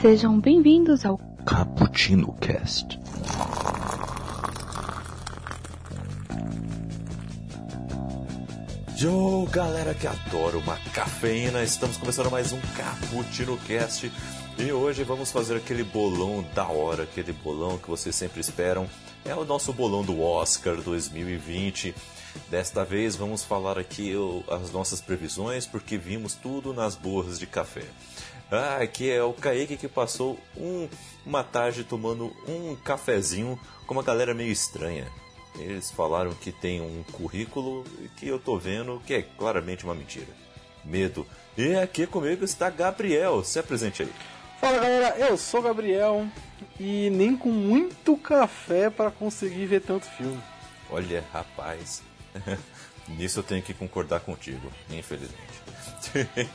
Sejam bem-vindos ao Cappuccino Cast. Yo, galera que adora uma cafeína, estamos começando mais um Cappuccino Cast e hoje vamos fazer aquele bolão da hora, aquele bolão que vocês sempre esperam. É o nosso bolão do Oscar 2020. Desta vez vamos falar aqui as nossas previsões, porque vimos tudo nas borras de café. Ah, aqui é o Kaique que passou um, uma tarde tomando um cafezinho com uma galera meio estranha. Eles falaram que tem um currículo que eu tô vendo que é claramente uma mentira. Medo. E aqui comigo está Gabriel. Se apresente aí. Fala galera, eu sou Gabriel e nem com muito café para conseguir ver tanto filme. Olha, rapaz. Nisso eu tenho que concordar contigo, infelizmente.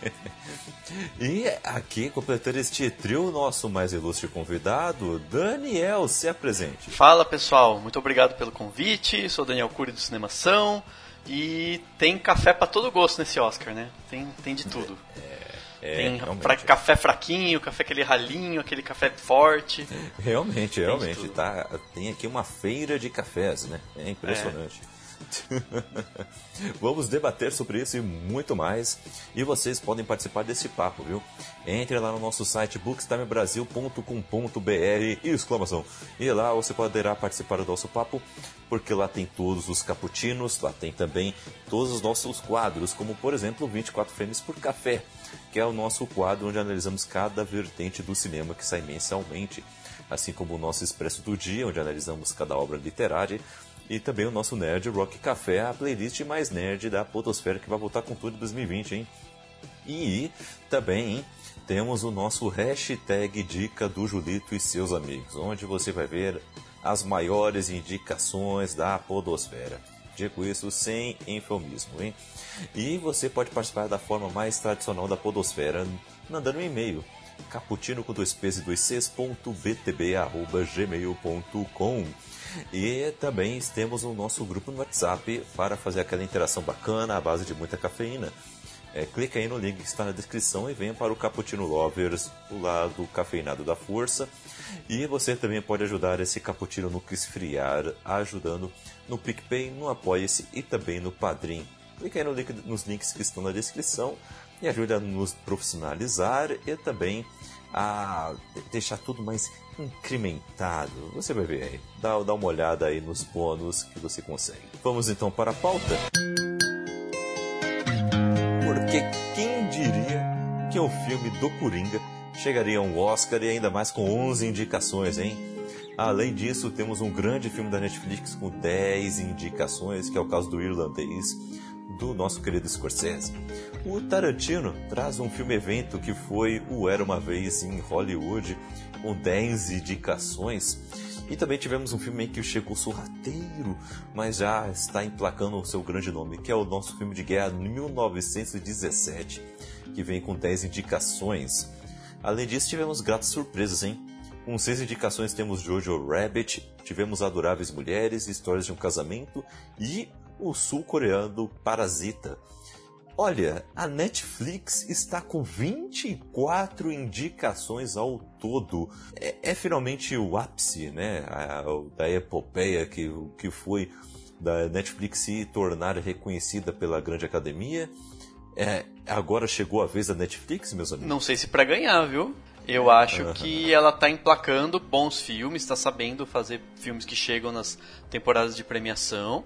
e aqui, completando este trio, nosso mais ilustre convidado, Daniel, se apresente. Fala pessoal, muito obrigado pelo convite. Sou Daniel Cury do Cinemação. E tem café para todo gosto nesse Oscar, né? Tem, tem de tudo. É, tem fra café fraquinho, café aquele ralinho, aquele café forte. Realmente, realmente. Tá, tem aqui uma feira de cafés, né? É impressionante. É. Vamos debater sobre isso e muito mais. E vocês podem participar desse papo, viu? Entre lá no nosso site bookstimebrasil.com.br exclamação. E lá você poderá participar do nosso papo, porque lá tem todos os caputinos, lá tem também todos os nossos quadros, como por exemplo 24 frames por café, que é o nosso quadro onde analisamos cada vertente do cinema que sai mensalmente assim como o nosso Expresso do Dia, onde analisamos cada obra literária, e também o nosso Nerd Rock Café, a playlist mais nerd da Podosfera que vai voltar com tudo em 2020, hein? E também temos o nosso hashtag Dica do Julito e seus amigos, onde você vai ver as maiores indicações da Podosfera. Digo isso sem eufemismo, hein? E você pode participar da forma mais tradicional da Podosfera, mandando um e-mail caputino com dois p's e dois c's, ponto btb, arroba, gmail.com. E também temos o nosso grupo no WhatsApp para fazer aquela interação bacana à base de muita cafeína. É, clica aí no link que está na descrição e venha para o Cappuccino Lovers, o lado cafeinado da força. E você também pode ajudar esse cappuccino no que esfriar, ajudando no PicPay, no Apoia-se e também no Padrim. Clica aí no link, nos links que estão na descrição e ajude a nos profissionalizar e também a deixar tudo mais incrementado. Você vai ver aí. Dá, dá uma olhada aí nos bônus que você consegue. Vamos então para a pauta? Porque quem diria que o filme do Coringa chegaria a um Oscar e ainda mais com 11 indicações, hein? Além disso, temos um grande filme da Netflix com 10 indicações, que é o caso do irlandês, do nosso querido Scorsese. O Tarantino traz um filme-evento que foi o Era Uma Vez em Hollywood, com 10 indicações. E também tivemos um filme que chegou sorrateiro, mas já está emplacando o seu grande nome, que é o nosso filme de guerra 1917, que vem com 10 indicações. Além disso, tivemos gratas surpresas, hein? Com seis indicações temos Jojo Rabbit, tivemos Adoráveis Mulheres, Histórias de um Casamento e o sul-coreano Parasita. Olha, a Netflix está com 24 indicações ao todo. É, é finalmente o ápice, né, a, da epopeia que, que foi da Netflix se tornar reconhecida pela grande academia. É, agora chegou a vez da Netflix, meus amigos? Não sei se para ganhar, viu? Eu acho que ela está emplacando bons filmes, está sabendo fazer filmes que chegam nas temporadas de premiação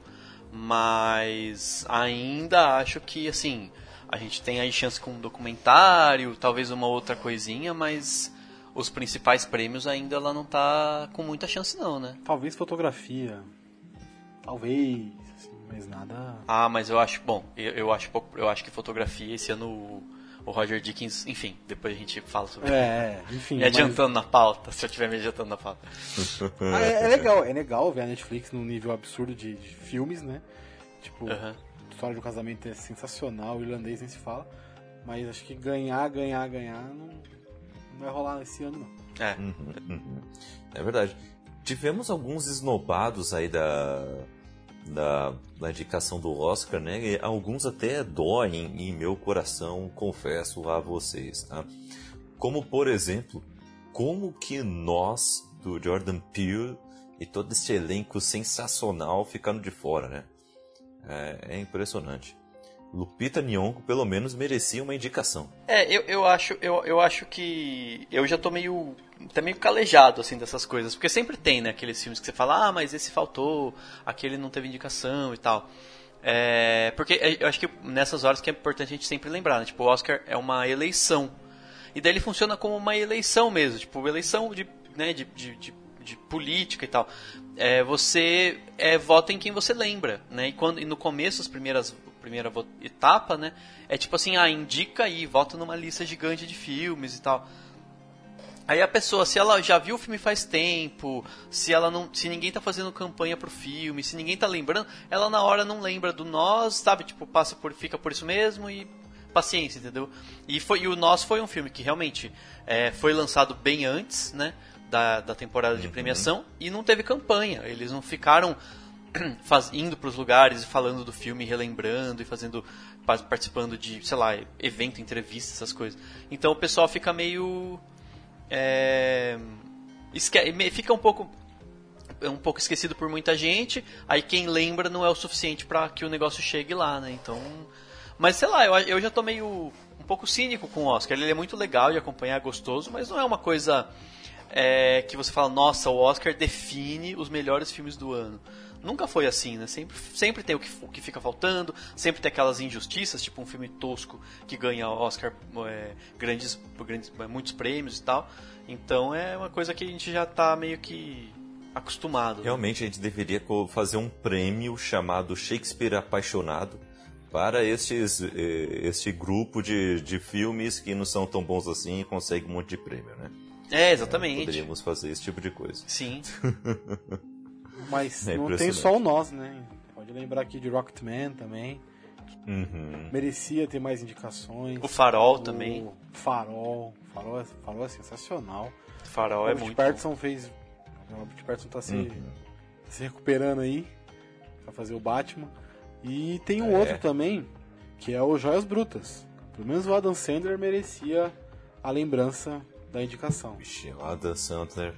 mas ainda acho que assim a gente tem aí chance com um documentário, talvez uma outra coisinha, mas os principais prêmios ainda ela não tá com muita chance não, né? Talvez fotografia, talvez, assim, mas nada. Ah, mas eu acho bom, eu, eu acho eu acho que fotografia esse ano o Roger Dickens, enfim, depois a gente fala sobre É, enfim. Me adiantando mas... na pauta, se eu estiver me adiantando na pauta. ah, é, é, legal, é legal ver a Netflix num nível absurdo de, de filmes, né? Tipo, uh -huh. História de um Casamento é sensacional, o irlandês nem se fala. Mas acho que ganhar, ganhar, ganhar não, não vai rolar esse ano, não. É. Uhum, uhum. É verdade. Tivemos alguns esnobados aí da, da, da indicação do Oscar, né? E alguns até doem em meu coração, confesso a vocês, tá? Como, por exemplo, como que nós, do Jordan Peele, e todo esse elenco sensacional ficando de fora, né? É, é impressionante. Lupita Nyong'o pelo menos merecia uma indicação. É, eu, eu acho eu, eu acho que eu já tô meio tá meio calejado assim dessas coisas, porque sempre tem, né, aqueles filmes que você fala: "Ah, mas esse faltou, aquele não teve indicação" e tal. É, porque eu acho que nessas horas que é importante a gente sempre lembrar, né? Tipo, o Oscar é uma eleição. E daí ele funciona como uma eleição mesmo, tipo, eleição de, né, de, de, de de política e tal. É, você é, vota em quem você lembra, né? E, quando, e no começo, as primeiras primeira etapa, né? É tipo assim, ah, indica aí, vota numa lista gigante de filmes e tal. Aí a pessoa, se ela já viu o filme faz tempo, se ela não, se ninguém tá fazendo campanha pro filme, se ninguém tá lembrando, ela na hora não lembra do nós, sabe? Tipo, passa por, fica por isso mesmo e paciência, entendeu? E foi, e o nós foi um filme que realmente é, foi lançado bem antes, né? Da, da temporada de uhum. premiação e não teve campanha. Eles não ficaram faz, indo para os lugares e falando do filme, relembrando e fazendo participando de, sei lá, evento, entrevista, essas coisas. Então o pessoal fica meio é, esque, fica um pouco um pouco esquecido por muita gente. Aí quem lembra não é o suficiente para que o negócio chegue lá, né? Então, mas sei lá, eu, eu já tô meio um pouco cínico com o Oscar. Ele é muito legal de acompanhar, gostoso, mas não é uma coisa é, que você fala, nossa, o Oscar define os melhores filmes do ano nunca foi assim, né? Sempre, sempre tem o que, o que fica faltando, sempre tem aquelas injustiças, tipo um filme tosco que ganha Oscar é, grandes, grandes, é, muitos prêmios e tal. Então é uma coisa que a gente já está meio que acostumado. Né? Realmente a gente deveria fazer um prêmio chamado Shakespeare Apaixonado para estes, este grupo de, de filmes que não são tão bons assim e conseguem um monte de prêmio, né? É, exatamente. É, poderíamos fazer esse tipo de coisa. Sim. Mas é não tem só o nós, né? Pode lembrar aqui de Rocketman também. Uhum. Merecia ter mais indicações. O Farol o também. Farol. Farol é, Farol é sensacional. Farol o é muito. O Patterson fez. O Robert Patterson tá se, uhum. se recuperando aí pra fazer o Batman. E tem um é. outro também, que é o Joias Brutas. Pelo menos o Adam Sandler merecia a lembrança da indicação. Vixe, o Adam Sandler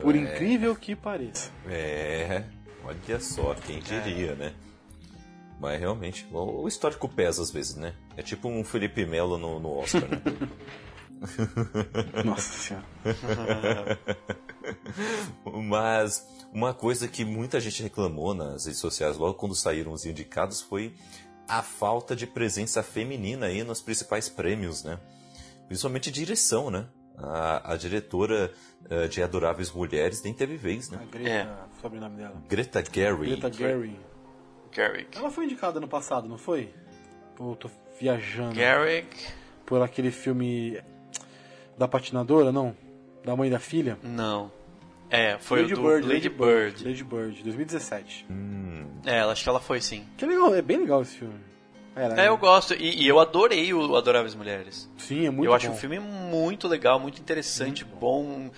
por é... incrível que pareça. É, olha só, quem diria, é. né? Mas realmente, o histórico pesa às vezes, né? É tipo um Felipe Melo no, no Oscar, né? Nossa senhora. Mas uma coisa que muita gente reclamou nas redes sociais logo quando saíram os indicados foi a falta de presença feminina aí nos principais prêmios, né? Principalmente direção, né? A, a diretora uh, de Adoráveis Mulheres nem teve vez, né? A Greta, é. sobrenome dela. Greta Gerwig. Greta Gerwig. Gerwig. Ela foi indicada no passado, não foi? Ou tô viajando? Gerwig. Por aquele filme da patinadora, não? Da mãe da filha? Não. É, foi Lady o do Bird, Lady, Bird. Lady Bird, 2017. Hum. É, acho que ela foi sim. Que legal, é bem legal esse filme. Era, é, eu gosto. E, e, eu adorei o Adoráveis Mulheres. Sim, é muito Eu bom. acho o filme muito legal, muito interessante, muito bom, bom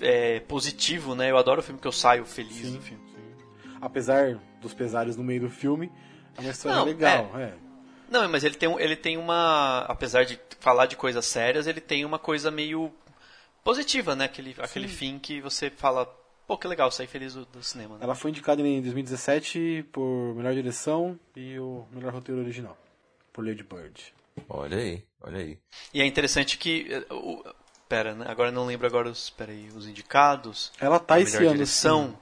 é, positivo, né? Eu adoro o filme que eu saio feliz sim, filme. Sim. Apesar dos pesares no meio do filme, é uma história Não, legal. É. é. Não, mas ele tem, ele tem uma. Apesar de falar de coisas sérias, ele tem uma coisa meio positiva, né? Aquele, aquele fim que você fala, pô, que legal, sair feliz do, do cinema. Né? Ela foi indicada em 2017 por melhor direção e o melhor roteiro original por Lady Bird. Olha aí, olha aí. E é interessante que. Uh, pera, né? agora não lembro agora os, pera aí, os indicados. Ela tá esse ano. Direção. Sim,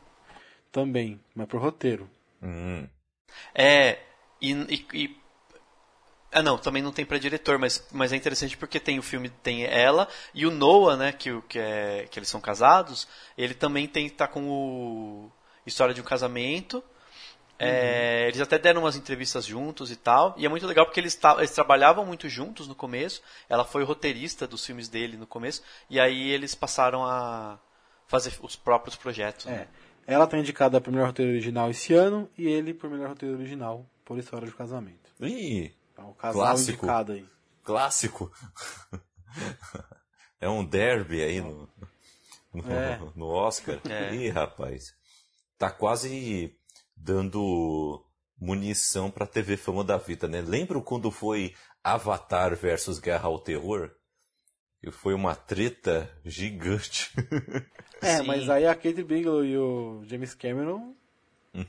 também, mas por roteiro. Hum. É, e, e, e ah, não, também não tem para diretor, mas, mas é interessante porque tem o filme, tem ela e o Noah, né, que, que, é, que eles são casados, ele também tem tá com o História de um Casamento é, eles até deram umas entrevistas juntos e tal. E é muito legal porque eles, eles, trabalhavam muito juntos no começo. Ela foi roteirista dos filmes dele no começo. E aí eles passaram a fazer os próprios projetos. É. Né? Ela está indicada para melhor roteiro original esse ano. E ele por melhor roteiro original por História de Casamento. Ih! Então, o casal clássico. indicado aí. Clássico! é um derby aí no, no, é. no Oscar. É. Ih, rapaz. Tá quase dando munição pra TV Fama da Vida, né? Lembram quando foi Avatar versus Guerra ao Terror? E foi uma treta gigante. É, Sim. mas aí a Kate Bigelow e o James Cameron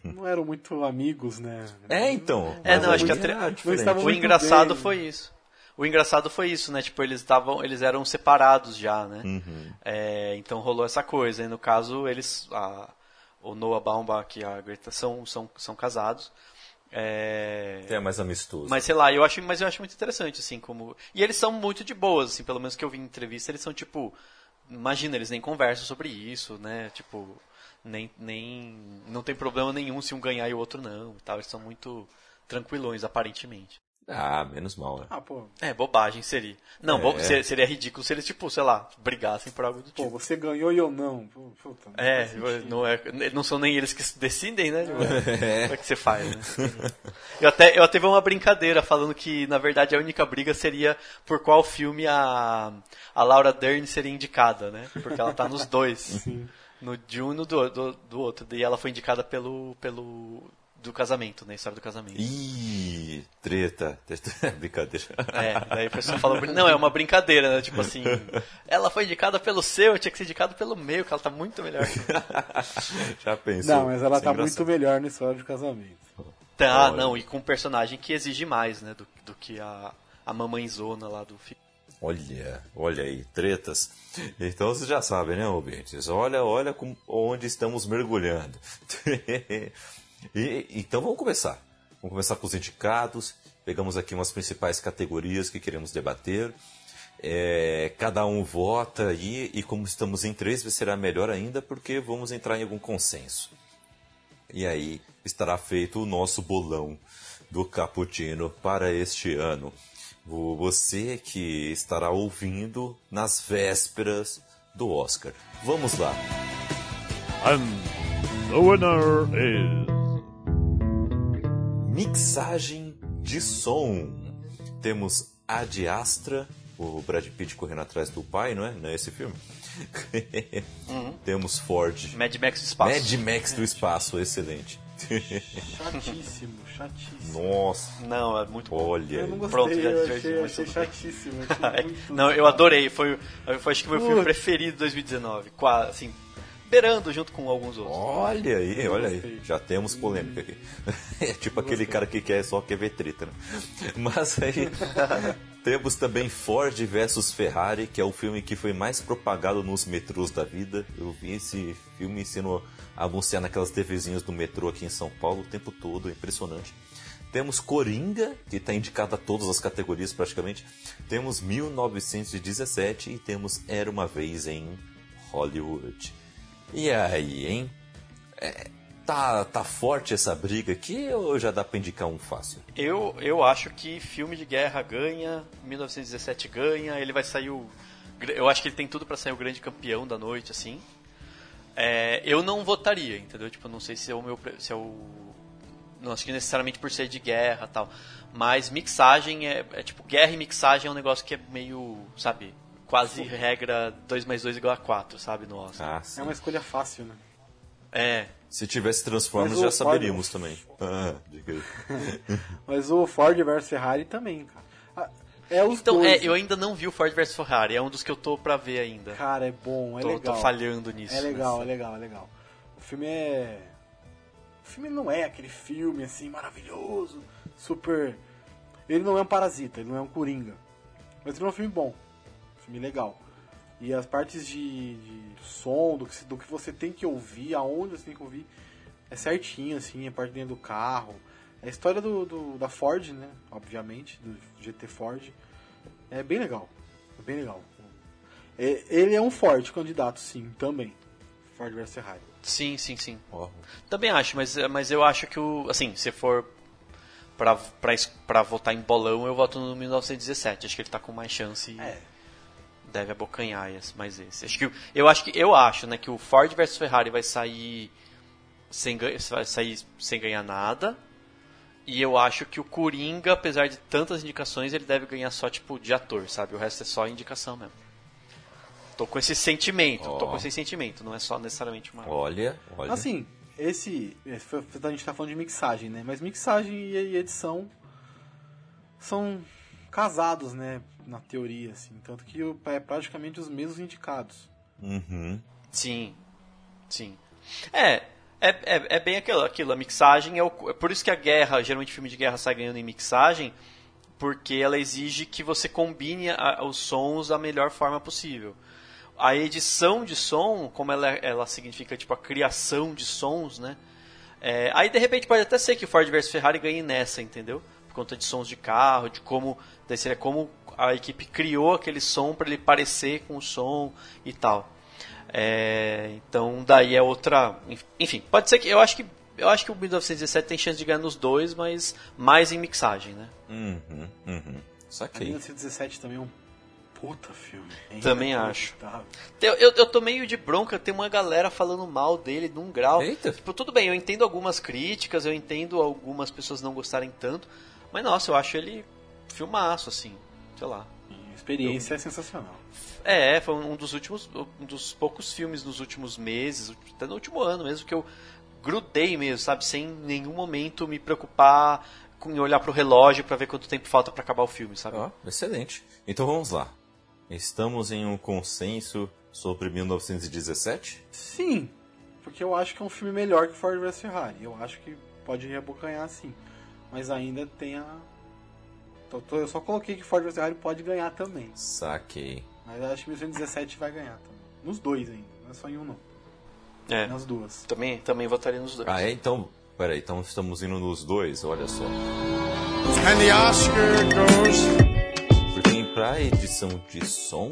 não eram muito amigos, né? É, então. É, não, acho aí que a era tre- diferente. estavam O muito engraçado bem. foi isso. O engraçado foi isso, né? Tipo, eles estavam, eles eram separados já, né? Uhum. É, então rolou essa coisa. E no caso, eles, a- o Noah Baumbach e a Greta são, são, são casados. É, É mais amistoso. mas sei lá, eu acho, mas eu acho muito interessante assim como e eles são muito de boas, assim, pelo menos que eu vi em entrevista, eles são tipo, imagina, eles nem conversam sobre isso, né? Tipo, nem nem não tem problema nenhum se um ganhar e o outro não, e tal, eles são muito tranquilões aparentemente. Ah, menos mal, né? Ah, pô, É, bobagem seria. Não, É. bo- ser- seria ridículo se eles, tipo, sei lá, brigassem por algo do pô, tipo. você ganhou e eu não. Pô, Puta, não É, não, é, não são nem eles que decidem, né? Como é que você faz, né? Eu até, eu até vi uma brincadeira falando que, na verdade, a única briga seria por qual filme a, a Laura Dern seria indicada, né? Porque ela tá nos dois. No de um e no do, do, do outro. E ela foi indicada pelo, pelo do casamento, né? História do casamento. Ih, treta. Brincadeira. É, daí o pessoal fala, não, é uma brincadeira, né? Tipo assim, ela foi indicada pelo seu, eu tinha que ser indicada pelo meu, que ela tá muito melhor. Já pensou? Não, mas ela é tá engraçado. muito melhor na história de casamento. Tá, Olha. não, e com um personagem que exige mais, né, do, do que a, a mamãezona lá do filme. Olha, olha aí, tretas. Então vocês já sabem, né, ouvintes? Olha, olha com, onde estamos mergulhando. e, então vamos começar. Vamos começar com os indicados. Pegamos aqui umas principais categorias que queremos debater. É, cada um vota aí, e como estamos em três, será melhor ainda, porque vamos entrar em algum consenso. E aí estará feito o nosso bolão do Cappuccino para este ano. Vo- Você que estará ouvindo nas vésperas do Oscar. Vamos lá. And the winner is. Mixagem de som. Temos Ad Astra, o Brad Pitt correndo atrás do pai, não é? Não é esse filme? Temos Ford. Mad Max Espaço. Mad Max do espaço, excelente. Chatíssimo, chatíssimo. Nossa, Não, é muito bom. olha. Eu não gostei, Pronto, já- eu achei, já- achei muito chatíssimo. eu achei muito- Não, eu adorei. Foi, foi acho que meu filme preferido de 2019. Qua- Assim, beirando junto com alguns outros. Olha aí, olha aí. Já temos polêmica aqui. É tipo aquele cara que quer só quer ver treta, né? Mas aí temos também Ford versus Ferrari, que é o filme que foi mais propagado nos metrôs da vida. Eu vi esse filme sendo anunciado naquelas TVzinhas do metrô aqui em São Paulo o tempo todo, é impressionante. Temos Coringa, que está indicado a todas as categorias praticamente. Temos 1917 e temos Era uma Vez em Hollywood. E aí, hein? É, tá, tá forte essa briga aqui ou já dá pra indicar um fácil? Eu, eu acho que filme de guerra ganha, 1917 ganha, ele vai sair o. Eu acho que ele tem tudo pra sair o grande campeão da noite, assim. É, eu não votaria, entendeu? Tipo, não sei se é o meu. Se é o. Não acho que necessariamente por ser de guerra tal. Mas mixagem é, é tipo, guerra e mixagem é um negócio que é meio, sabe, quase regra 2 mais 2 igual a 4, sabe, no Oscar. Ah, sim. É uma escolha fácil, né? É, Se tivesse Transformers já Ford- saberíamos também. Ah, diga aí. Mas o Ford versus Ferrari também, cara. Ah, É os Então, dois. é, eu ainda não vi o Ford vs Ferrari, é um dos que eu tô pra ver ainda. Cara, é bom, é tô, legal. tô falhando nisso. É legal, mas- é legal, é legal. O filme é. O filme não é aquele filme assim maravilhoso, super. Ele não é um parasita, ele não é um coringa. Mas ele é um filme bom. Filme legal. E as partes de, de som, do que, do que você tem que ouvir, aonde você tem que ouvir, é certinho, assim, a parte dentro do carro. É a história do, do- da Ford, né? Obviamente, do GT Ford. É bem legal. É bem legal. É- Ele é um forte candidato, sim, também. Ford versus Ferrari. Sim, sim, sim. Ó, Também acho, mas, mas eu acho que o. Assim, se for pra, pra, pra votar em bolão, eu voto no 1917. Acho que ele tá com mais chance e É. deve abocanhar esse, mais esse. Acho que, eu acho que eu acho, né, que o Ford versus Ferrari vai sair sem, vai sair sem ganhar nada. E eu acho que o Coringa, apesar de tantas indicações, ele deve ganhar só tipo de ator, sabe? O resto é só indicação mesmo. Tô com esse sentimento, tô Ó. com esse sentimento, não é só necessariamente uma. olha, olha. Assim, esse. A gente tá falando de mixagem, né? Mas mixagem e edição são casados, né? Na teoria, assim. Tanto que é praticamente os mesmos indicados. Uhum. Sim. Sim. É, é, é, é, bem aquilo, aquilo, a mixagem é, o, é por isso que a guerra, geralmente filme de guerra sai ganhando em mixagem, porque ela exige que você combine a, os sons da melhor forma possível. A edição de som, como ela, ela significa tipo a criação de sons, né? É, aí de repente pode até ser que o Ford vs Ferrari ganhe nessa, entendeu? Por conta de sons de carro, de como, daí seria como a equipe criou aquele som para ele parecer com o som e tal. É, então daí é outra, enfim, pode ser que eu acho que eu acho que o 1917 tem chance de ganhar nos dois, mas mais em mixagem, né? Uhum, uhum. Saquei. 1917 também é um puta filme. Também acho. Eu, eu, eu tô meio de bronca, tem uma galera falando mal dele num grau. Eita. Tipo, tudo bem, eu entendo algumas críticas, eu entendo algumas pessoas não gostarem tanto, mas nossa, eu acho ele filmaço, assim, sei lá. A experiência eu... é sensacional. É, foi um dos últimos, um dos poucos filmes nos últimos meses, até no último ano mesmo, que eu grudei mesmo, sabe? Sem nenhum momento me preocupar em olhar pro relógio para ver quanto tempo falta para acabar o filme, sabe? Ó, oh, excelente. Então vamos lá. Estamos em um consenso sobre 1917? Sim, porque eu acho que é um filme melhor que Ford vs Ferrari. Eu acho que pode rebocanhar sim. Mas ainda tem a. Eu só coloquei que Ford vs Ferrari pode ganhar também. Saquei. Mas eu acho que 1917 vai ganhar também. Nos dois ainda, não é só em um não. É. Nas duas. Também, também votaria nos dois. Ah, é? Então, peraí, então estamos indo nos dois, olha só. And the Oscar goes... Porque pra edição de som,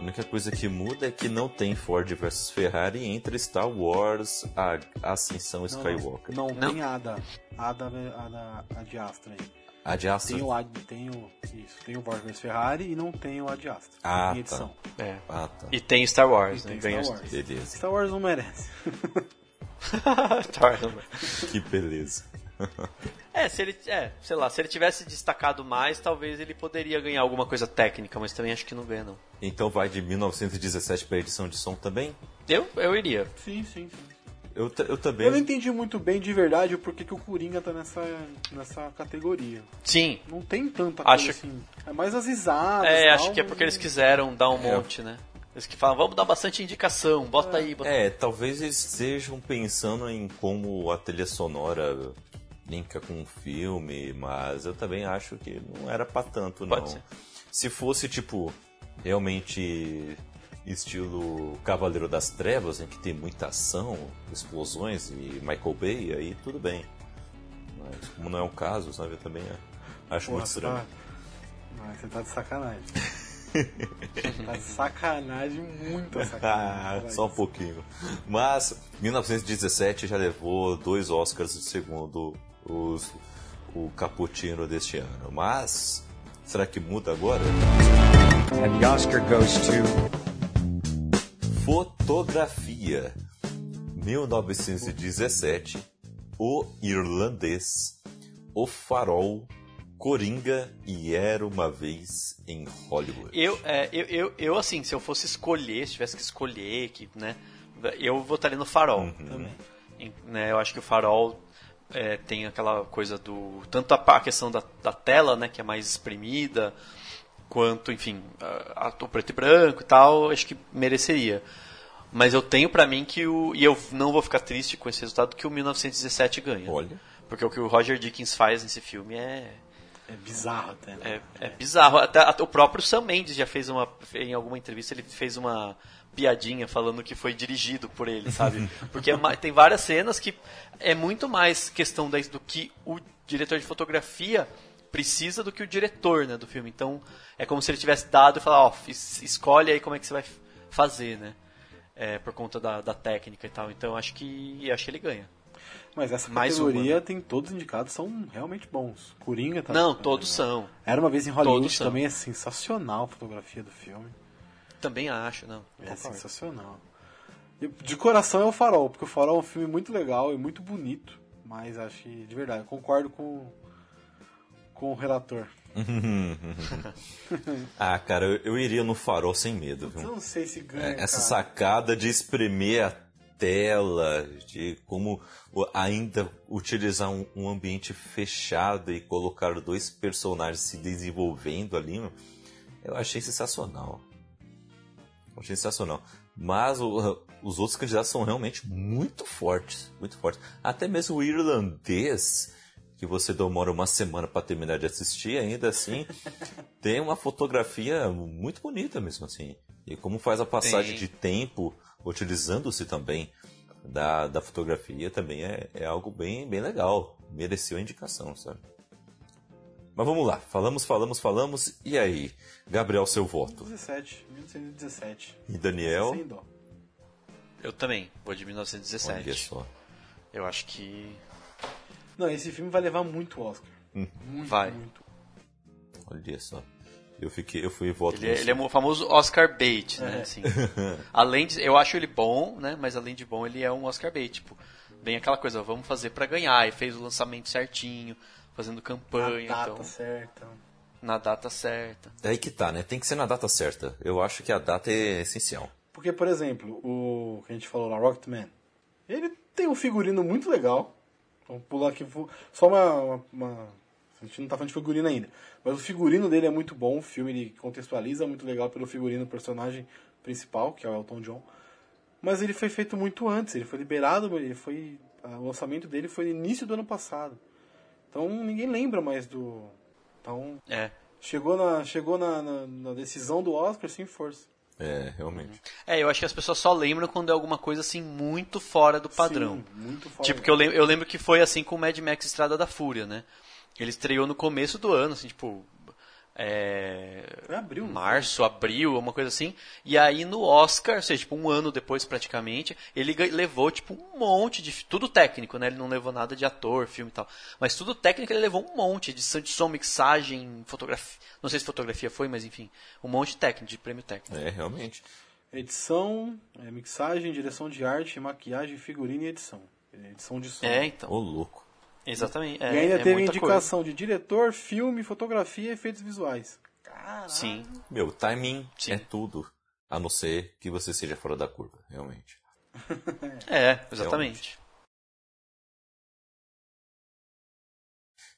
a única coisa que muda é que não tem Ford versus Ferrari entre Star Wars, a Ascensão Skywalker. Não, não, não, tem Ada. Ada, Ada, a de Astra aí. A de Astra? Tem o, Ad, tem o, isso, tem o Ford vs Ferrari e não tem o Ad Astra. Ah, tem edição. Tá. É. Ah, tá. E tem Star Wars, e né? Tem Star Wars. Beleza. Star Wars não merece. Star Wars não merece. Que beleza. É, se ele, é, sei lá, se ele tivesse destacado mais, talvez ele poderia ganhar alguma coisa técnica, mas também acho que não ganha não. Então vai de 1917 para edição de som também? Eu, eu iria. Sim, sim, sim. Eu, eu também. Eu não entendi muito bem de verdade o porquê que o Coringa tá nessa, nessa categoria. Sim. Não tem tanta acho... coisa assim. É mais as risadas. É, tal, acho que é porque eles quiseram dar um é. monte, né? Eles que falam, vamos dar bastante indicação, bota É. aí, bota É, talvez eles estejam pensando em como a trilha sonora linka com o filme, mas eu também acho que não era pra tanto, não. Pode ser. Se fosse, tipo, realmente estilo Cavaleiro das Trevas, em que tem muita ação, explosões e Michael Bay, aí tudo bem. Mas como não é o caso, sabe, eu também acho Porra, muito você estranho. tá... Não, você tá de sacanagem. tá de sacanagem, muita Ah, sacanagem. só um pouquinho. Mas 1917 já levou dois Oscars de segundo os, o Cappuccino deste ano. Mas será que muda agora? And the Oscar goes to Fotografia 1917 O Irlandês O Farol Coringa e Era Uma Vez em Hollywood. Eu, é, eu, eu, eu, assim, se eu fosse escolher, se tivesse que escolher, que, né, eu votaria no Farol Uhum. também. Né, eu acho que o Farol é, tem aquela coisa do. Tanto a, questão da, da tela, né, que é mais espremida, quanto, enfim, a, a- o preto e branco e tal, acho que mereceria. Mas eu tenho pra mim que o. E eu não vou ficar triste com esse resultado, que o 1917 ganha. Olha, Porque o que o Roger Dickens faz nesse filme é. É bizarro até. né? É, é bizarro. Até, até o próprio Sam Mendes já fez uma. Em alguma entrevista ele fez uma piadinha falando que foi dirigido por ele, sabe? Porque é tem várias cenas que é muito mais questão do que o diretor de fotografia precisa do que o diretor né, do filme. Então é como se ele tivesse dado e falar, ó, es- escolhe aí como é que você vai fazer, né? É, por conta da, da técnica e tal. Então acho que acho que ele ganha. Mas essa Mais categoria uma. tem todos indicados, são realmente bons. Coringa tá. Não, todos legal. são. Era uma vez em Hollywood Todos são. também é sensacional a fotografia do filme. Também acho, não. É concordo. sensacional. E de coração é o Farol, porque o Farol é um filme muito legal e muito bonito. Mas acho que, de verdade, eu concordo com, com o relator. ah, cara, eu, eu iria no Farol sem medo, Eu não sei se ganha. É, Essa cara. sacada de espremer a tela, de como ainda utilizar um, um ambiente fechado e colocar dois personagens se desenvolvendo ali, eu achei sensacional. Achei sensacional. Mas o, os outros candidatos são realmente muito fortes, muito fortes. Até mesmo o irlandês, que você demora uma semana para terminar de assistir, ainda assim tem uma fotografia muito bonita mesmo assim. E como faz a passagem de tempo utilizando-se também da, da fotografia também é, é algo bem, bem legal. Mereceu a indicação, sabe? Mas vamos lá, falamos, falamos, falamos. E aí, Gabriel, seu voto? 17, 1917. E Daniel? Sem dó. Eu também, vou de 1917. Olha só. Eu acho que. Não, esse filme vai levar muito Oscar. Hum. Muito, Vai. muito. Olha só. Eu fiquei, eu fui voto Ele, é- nesse. ele é o famoso Oscar bait, né? É. Assim. além de, eu acho ele bom, né? Mas além de bom, ele é um Oscar bait. Tipo, bem aquela coisa, vamos fazer pra ganhar. E fez o lançamento certinho, fazendo campanha, data então, certa. na data certa. É aí que tá, né? Tem que ser na data certa. Eu acho que a data é essencial. Porque, por exemplo, o que a gente falou lá, Rocketman, ele tem um figurino muito legal. Vamos pular aqui. Só uma, uma- uma- A gente não tá falando de figurino ainda. Mas o figurino dele é muito bom. O filme ele contextualiza muito legal pelo figurino do personagem principal, que é o Elton John. Mas ele foi feito muito antes. Ele foi liberado, ele foi. O lançamento dele foi no início do ano passado. Então ninguém lembra mais do. Então. É. Chegou na, chegou na, na, na decisão do Oscar sem força. É, realmente. É, eu acho que as pessoas só lembram quando é alguma coisa assim muito fora do padrão. Sim, muito fora. Tipo, que eu lembro, eu lembro que foi assim com o Mad Max Estrada da Fúria, né? Ele estreou no começo do ano, assim, tipo. É... Foi abril, Março, abril, uma coisa assim. E aí no Oscar, ou seja, tipo, um ano depois praticamente, ele levou, tipo, um monte de. Tudo técnico, né? Ele não levou nada de ator, filme e tal. Mas tudo técnico ele levou um monte de som, de som, mixagem, fotografia. Não sei se fotografia foi, mas enfim. Um monte de técnico, de prêmio técnico. É, realmente. Edição, é, mixagem, direção de arte, maquiagem, figurino e edição. Edição de som. É, então. Ô, louco. Exatamente. e É, ainda é teve muita indicação de diretor, filme, fotografia e efeitos visuais. coisa. Sim. Meu, timing Sim. é tudo. A não ser que você seja fora da curva, realmente. É, exatamente.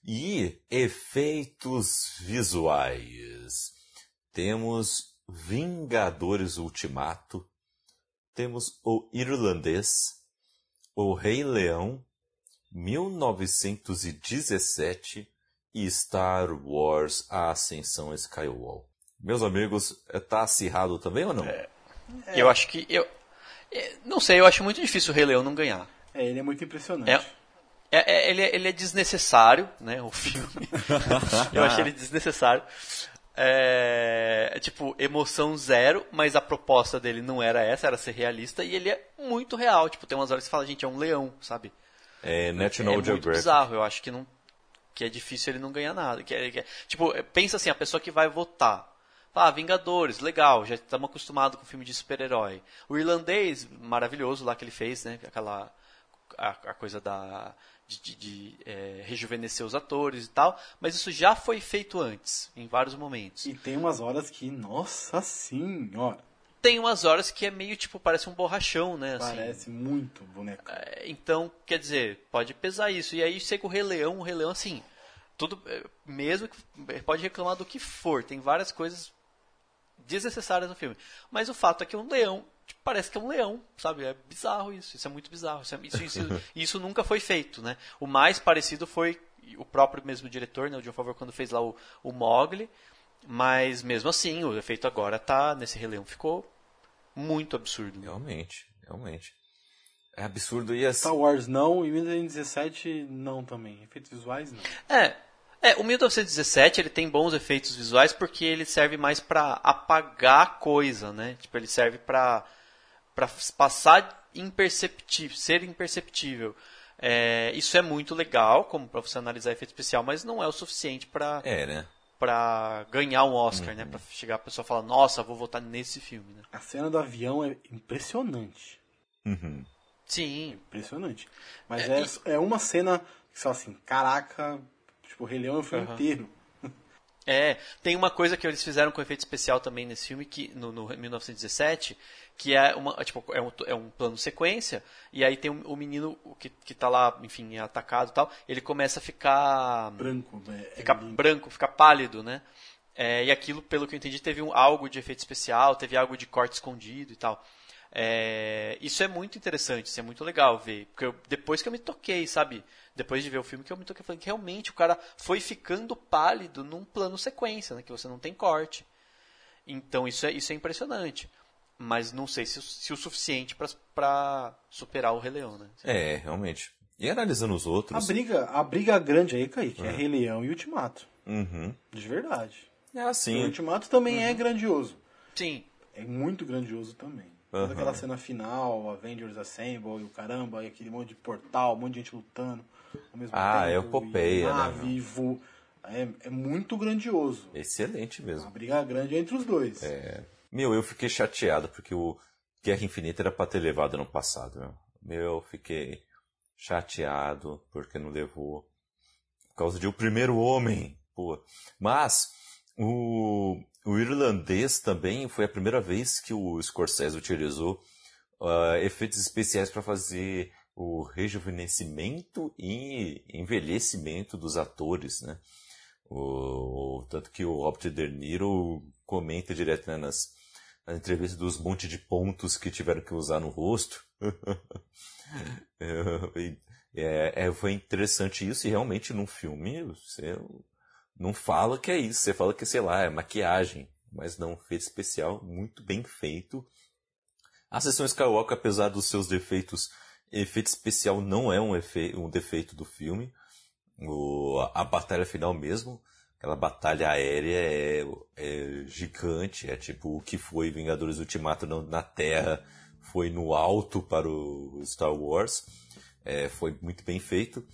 E efeitos visuais. Temos Vingadores Ultimato. Temos o Irlandês. O Rei Leão. 1917. E Star Wars A Ascensão Skywalker. Meus amigos, é, tá acirrado também ou não? Eu acho que. Eu, é, não sei, eu acho muito difícil o Rei Leão não ganhar. É, ele é muito impressionante. É, é, é- ele, é- ele é desnecessário, né? O filme. eu achei ele desnecessário. É, é tipo, emoção zero, mas a proposta dele não era essa, era ser realista, e ele é muito real. Tipo, tem umas horas que você fala, gente, é um leão, sabe? É National é muito Geographic. bizarro, eu acho que não que é difícil ele não ganhar nada. Que é- que é- tipo, pensa assim, a pessoa que vai votar. Ah, Vingadores, legal, já estamos acostumados com filme de super-herói. O irlandês, maravilhoso lá que ele fez, né? Aquela a, a coisa da de, de- de, é, rejuvenescer os atores e tal, mas isso já foi feito antes, em vários momentos. E tem umas horas que, nossa senhora, Tem umas horas que é meio tipo, parece um borrachão, né? assim. parece muito boneco. É, Então, quer dizer, pode pesar isso. E aí chega o Rei Leão, o Rei Leão, assim, tudo, é, mesmo que pode reclamar do que for, tem várias coisas desnecessárias no filme. Mas o fato é que um leão tipo, parece que é um leão, sabe? É bizarro isso, isso é muito bizarro. Isso, é- isso, isso- isso nunca foi feito, né? O mais parecido foi o próprio mesmo diretor, né, o John Favreau, quando fez lá o, o Mogli. Mas mesmo assim, o efeito agora tá nesse Rei Leão ficou muito absurdo. Realmente, realmente. É absurdo e assim. Star Wars não, e 1917 não também. Efeitos visuais não. É, é, o 1917 ele tem bons efeitos visuais porque ele serve mais pra apagar a coisa, né? Tipo, ele serve pra para passar imperceptível, ser imperceptível. É, isso é muito legal, como pra você analisar efeito especial, mas não é o suficiente pra É, né? Para ganhar um Oscar, né? Pra chegar a pessoa e falar, nossa, vou votar nesse filme, né? A cena do avião é impressionante. Uhum. Sim, Impressionante. Mas É, é, é, uma cena que você fala assim, caraca, tipo, o Rei Leão é o filme Aham. inteiro. É, tem uma coisa que eles fizeram com efeito especial também nesse filme, que no, no 1917, que é, uma, tipo, é, um, é um plano sequência, e aí tem o um, um menino que, que tá lá, enfim, é atacado e tal, ele começa a ficar... Branco, né? Ficar é branco, ficar pálido, né? É, e aquilo, pelo que eu entendi, teve um, algo de efeito especial, teve algo de corte escondido e tal. É, isso é muito interessante, isso é muito legal ver. Porque eu, depois que eu me toquei, sabe? Depois de ver o filme que eu me toquei, falei que realmente o cara foi ficando pálido num plano sequência, né? Que você não tem corte. Então isso é, isso é impressionante. Mas não sei se, se o suficiente para superar o Rei Leão, né? É, realmente. E analisando os outros. A briga, a briga grande aí, Kaique, é, é Rei Leão e Ultimato. Uhum. De verdade. É assim. O Ultimato também uhum. é grandioso. Sim. É muito grandioso também. Uhum. Toda aquela cena final, Avengers Assemble e o caramba, e aquele monte de portal, um monte de gente lutando ao mesmo ah, tempo. é o Popeia, nave, né? Vo... É, é muito grandioso. Excelente mesmo. Uma briga grande entre os dois. É. Meu, eu fiquei chateado porque o Guerra Infinita era pra ter levado no passado. Meu, meu eu fiquei chateado porque não levou. Por causa de O Primeiro Homem. Pô. Mas o, o irlandês também foi a primeira vez que o Scorsese utilizou uh, efeitos especiais para fazer o rejuvenescimento e envelhecimento dos atores, né? O, tanto que o Robert De Niro comenta direto né, nas, nas entrevistas dos monte de pontos que tiveram que usar no rosto. é, é, foi interessante isso e realmente num filme você não fala que é isso, você fala que, sei lá, é maquiagem, mas não, efeito especial, muito bem feito. A sessão Skywalker, apesar dos seus defeitos, efeito especial não é um, um defeito do filme. O, a, a, batalha final mesmo, aquela batalha aérea é, é, gigante, é tipo o que foi Vingadores Ultimato na Terra, foi no alto para o Star Wars. É, foi muito bem feito.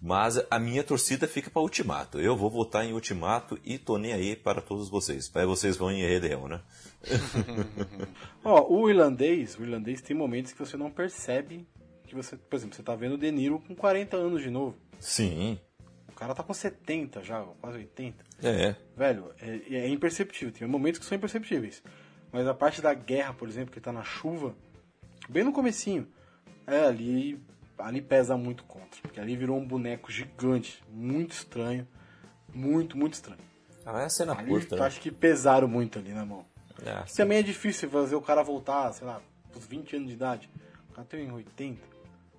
Mas a minha torcida fica para Ultimato. Eu vou votar em Ultimato e tô nem aí para todos vocês. Aí vocês vão em Rei Leão, né? Ó, o irlandês, o irlandês tem momentos que você não percebe que você, por exemplo, você tá vendo o De Niro com 40 anos de novo. Sim. O cara tá com 70 já, quase 80. É. Velho, é, é imperceptível. Tem momentos que são imperceptíveis. Mas a parte da guerra, por exemplo, que tá na chuva, bem no comecinho, é ali ali pesa muito contra. Porque ali virou um boneco gigante, muito estranho. Muito, muito estranho. Ah, é a cena ali, curta. Né? acho que pesaram muito ali na mão. É, também é difícil fazer o cara voltar, sei lá, pros 20 anos de idade. O cara tem 80.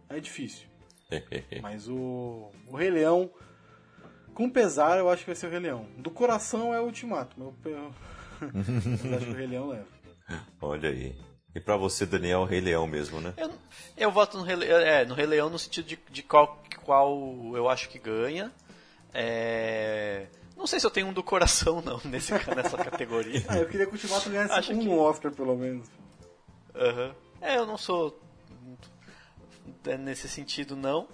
É difícil. Mas o, o Rei Leão, com pesar, eu acho que vai ser o Rei Leão. Do coração é o Ultimato, mas eu, eu acho que o Rei Leão leva. Olha aí. E pra você, Daniel, Rei Leão mesmo, né? Eu, eu voto no Rei, Leão, é, no Rei Leão no sentido de, de qual, qual eu acho que ganha. É... Não sei se eu tenho um do coração, não, nesse, nessa categoria. ah, eu queria que o Ultimato ganhasse Acho um que- Oscar, pelo menos. Aham. É, eu não sou é, nesse sentido não.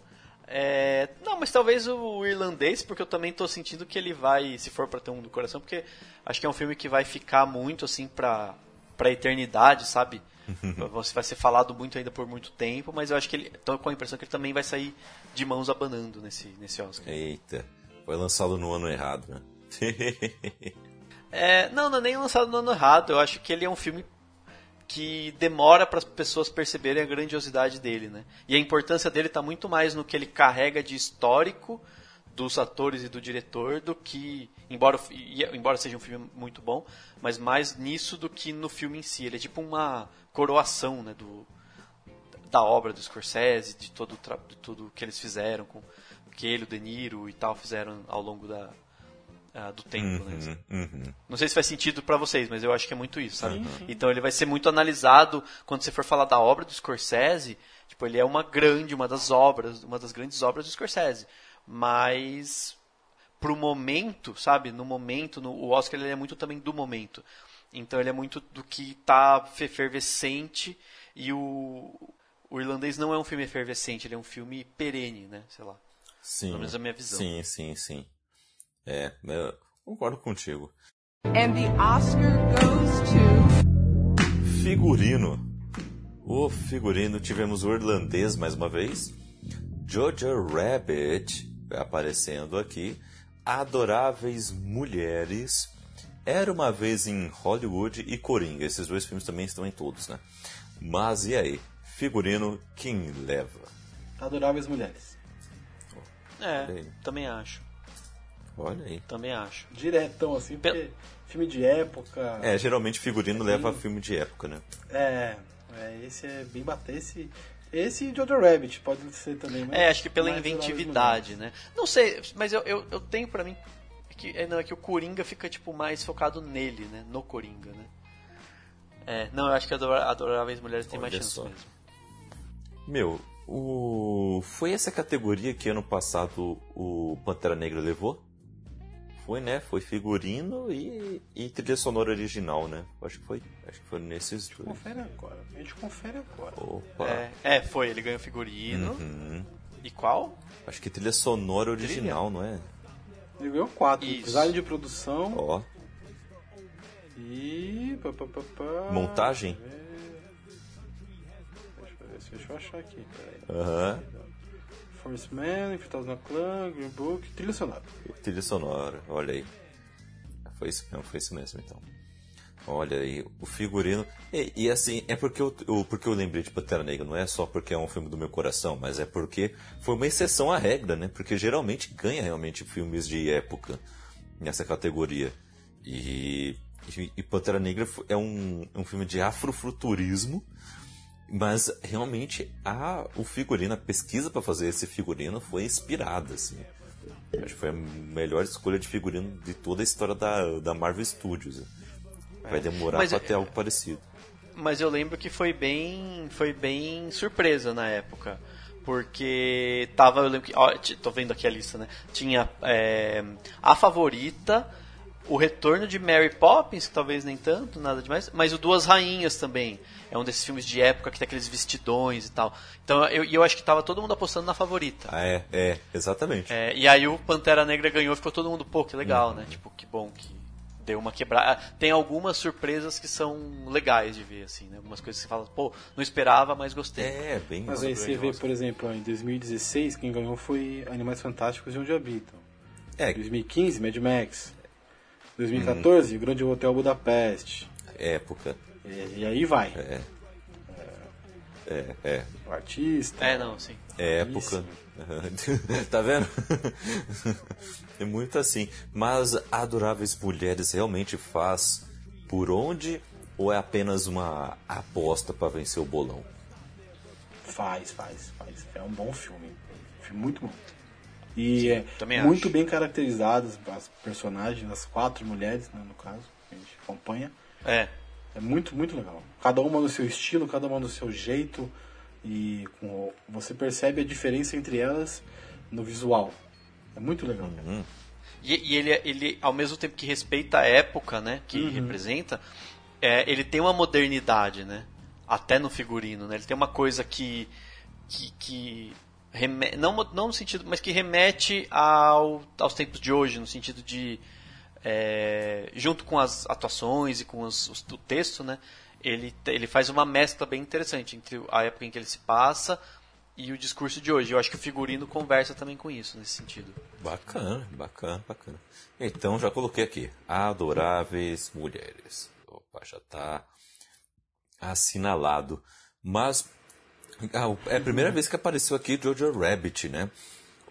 É, não, mas talvez o irlandês, porque eu também tô sentindo que ele vai, se for pra ter um do coração, porque acho que é um filme que vai ficar muito assim pra, pra eternidade, sabe? Você vai ser falado muito ainda por muito tempo, mas eu acho que ele. tô com a impressão que ele também vai sair de mãos abanando nesse, nesse Oscar. Eita. Foi lançado no ano errado, né? É, não, não é nem lançado no ano errado. Eu acho que ele é um filme que demora para as pessoas perceberem a grandiosidade dele, né? E a importância dele está muito mais no que ele carrega de histórico dos atores e do diretor do que, embora, embora seja um filme muito bom, mas mais nisso do que no filme em si. Ele é tipo uma coroação, né, do, da obra do Scorsese, de todo de tudo que eles fizeram com que ele, o De Niro e tal fizeram ao longo da, ah, do tempo, né? Uhum, uhum. Não sei se faz sentido pra vocês, mas eu acho que é muito isso, sabe? Então ele vai ser muito analisado quando você for falar da obra do Scorsese. Tipo, ele é uma grande, uma das obras, uma das grandes obras do Scorsese. Mas pro momento, sabe? No momento, no, o Oscar ele é muito também do momento. Então ele é muito do que tá efervescente e o o irlandês não é um filme efervescente, ele é um filme perene, né? Sei lá. Sim. Pelo menos a minha visão. Sim, sim, sim. É, eu concordo contigo. And the Oscar goes to. Figurino. O figurino tivemos o irlandês mais uma vez. Jojo Rabbit aparecendo aqui. Adoráveis Mulheres, Era uma vez em Hollywood e Coringa. Esses dois filmes também estão em todos, né? Mas e aí? Figurino, quem leva? Adoráveis mulheres. É, Bem. também acho. Olha aí. Também acho. Diretão, assim, porque Pe- filme de época. É, geralmente figurino leva a filme de época, né? É, é, esse é bem bater. Esse, esse e Jojo Rabbit pode ser também. mas É, acho que pela inventividade, né? Não sei, mas eu, eu, eu tenho pra mim que, é, não, é que o Coringa fica tipo mais focado nele, né? No Coringa, né? É, não, eu acho que Adora- Adoráveis Mulheres tem mais chance só. mesmo. Meu, o... foi essa categoria que ano passado o Pantera Negra levou? Foi, né? Foi figurino e, e trilha sonora original, né? Acho que foi. Acho que foi nesses dois. Confere agora. A gente confere agora. Opa. É, é, foi, ele ganhou figurino. Uhum. E qual? Acho que trilha sonora original, não é? Ele ganhou quatro. Isso. Design de produção Ó, e. pá, pá, pá, pá. Montagem? Deixa eu ver se deixa eu achar aqui. Peraí. aham. First Man, Infiltrados na Clã, Green Book, trilha sonora. Trilha sonora, olha aí. Foi isso, não, foi isso mesmo então. Olha aí, o figurino. E, e assim, é porque eu, eu- porque eu lembrei de Pantera Negra, não é só porque é um filme do meu coração, mas é porque foi uma exceção à regra, né? Porque geralmente ganha realmente filmes de época nessa categoria. E, e, e Pantera Negra é um, um filme de afrofuturismo, mas realmente a, o figurino, a pesquisa para fazer esse figurino foi inspirada, assim. Acho que foi a melhor escolha de figurino de toda a história da, da Marvel Studios. Vai demorar Mas pra é- ter algo parecido. Mas eu lembro que foi bem, foi bem surpresa na época. Porque tava, eu lembro que, ó, tô vendo aqui a lista, né? Tinha é, a favorita, o retorno de Mary Poppins, que talvez nem tanto, nada demais, mas o Duas Rainhas também. É um desses filmes de época que tem aqueles vestidões e tal. Então eu, eu acho que tava todo mundo apostando na favorita. Ah, é, é, exatamente. É, e aí o Pantera Negra ganhou, ficou todo mundo, pô, que legal, né? Tipo, que bom que deu uma quebrada. Tem algumas surpresas que são legais de ver, assim, né? Algumas coisas que você fala, pô, não esperava, mas gostei. É, bem Mas aí você vê, por exemplo, em 2016, quem ganhou foi Animais Fantásticos e Onde Habitam. É, 2015, Mad Max. 2014, O Grande Hotel Budapeste. época. E, e aí vai. É. É, é. O artista. É, não, sim. É época. tá vendo? é muito assim. Mas Adoráveis Mulheres realmente faz por onde ou é apenas uma aposta pra vencer o bolão? Faz, faz, faz. É um bom filme. Filme muito bom. E é também muito acho. bem caracterizadas as personagens, as quatro mulheres, né, no caso, que a gente acompanha. É. É muito, muito legal. Cada uma no seu estilo, cada uma no seu jeito. E com, você percebe a diferença entre elas no visual. É muito legal. E, e ele, ele, ao mesmo tempo que respeita a época, né, que representa, é, ele tem uma modernidade, né? Até no figurino, né? Ele tem uma coisa que. que, que reme- não, não no sentido, mas que remete ao, aos tempos de hoje, no sentido de. é, junto com as atuações e com os- os- o texto, né? Ele, ele faz uma mescla bem interessante entre a época em que ele se passa e o discurso de hoje. Eu acho que o figurino conversa também com isso, nesse sentido. Bacana, bacana, bacana. Então já coloquei aqui. Adoráveis Mulheres. Opa, já tá assinalado. Mas ah, é a primeira vez que apareceu aqui Jojo Rabbit, né?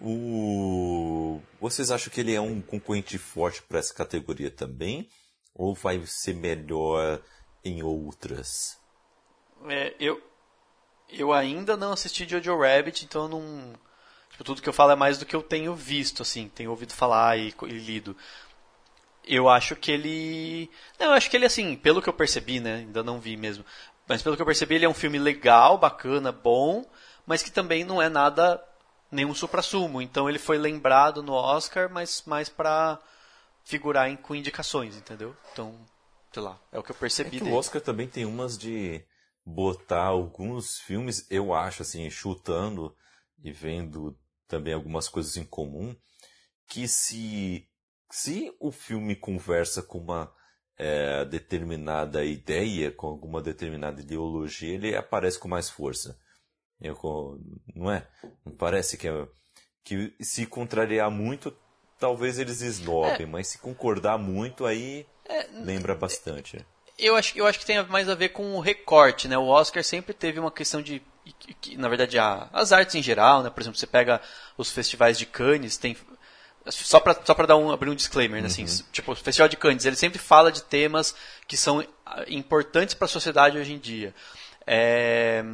O... Vocês acham que ele é um concorrente forte para essa categoria também? Ou vai ser melhor em outras? É, eu, eu ainda não assisti Jojo Rabbit, então eu não. Tipo, tudo que eu falo é mais do que eu tenho visto, assim, tenho ouvido falar e, e lido. Eu acho que ele. Não, eu acho que ele, assim, pelo que eu percebi, né? Ainda não vi mesmo. Mas pelo que eu percebi, ele é um filme legal, bacana, bom, mas que também não é nada. nenhum supra-sumo. Então ele foi lembrado no Oscar, mas mais pra figurar em, com indicações, entendeu? Então, sei lá, é o que eu É percebi que dele. o Oscar também tem umas de botar alguns filmes, eu acho, assim, chutando e vendo também algumas coisas em comum, que se, se o filme conversa com uma é, determinada ideia, com alguma determinada ideologia, ele aparece com mais força. Eu, co- não é? Não parece que, é, que se contrariar muito, talvez eles esnobem, é. mas se concordar muito, aí é, lembra bastante. Eu acho, eu acho que tem mais a ver com o recorte, né? O Oscar sempre teve uma questão de na verdade as artes em geral, né? Por exemplo, você pega os festivais de Cannes, tem só para só para dar um abrir um disclaimer, né? assim, uhum. tipo, o Festival de Cannes, ele sempre fala de temas que são ah, importantes para a sociedade hoje em dia. É,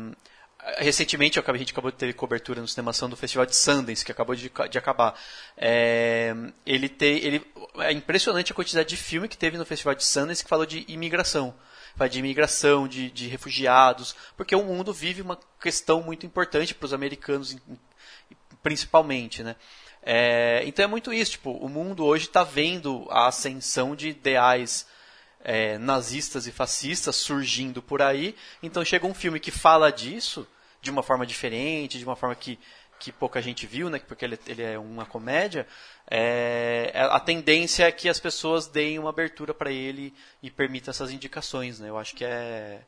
recentemente a gente acabou de ter cobertura no cinemação do Festival de Sundance, que acabou de, de acabar. É, ele tem, ele, é impressionante a quantidade de filme que teve no Festival de Sundance que falou de imigração. De imigração, de, de refugiados, porque o mundo vive uma questão muito importante para os americanos, principalmente, né? É, então é muito isso, tipo, o mundo hoje está vendo a ascensão de ideais é, nazistas e fascistas surgindo por aí. Então chega um filme que fala disso de uma forma diferente, de uma forma que, que pouca gente viu, né? Porque ele, ele é uma comédia. É, a tendência é que as pessoas deem uma abertura para ele e permitam essas indicações, né? Eu acho que é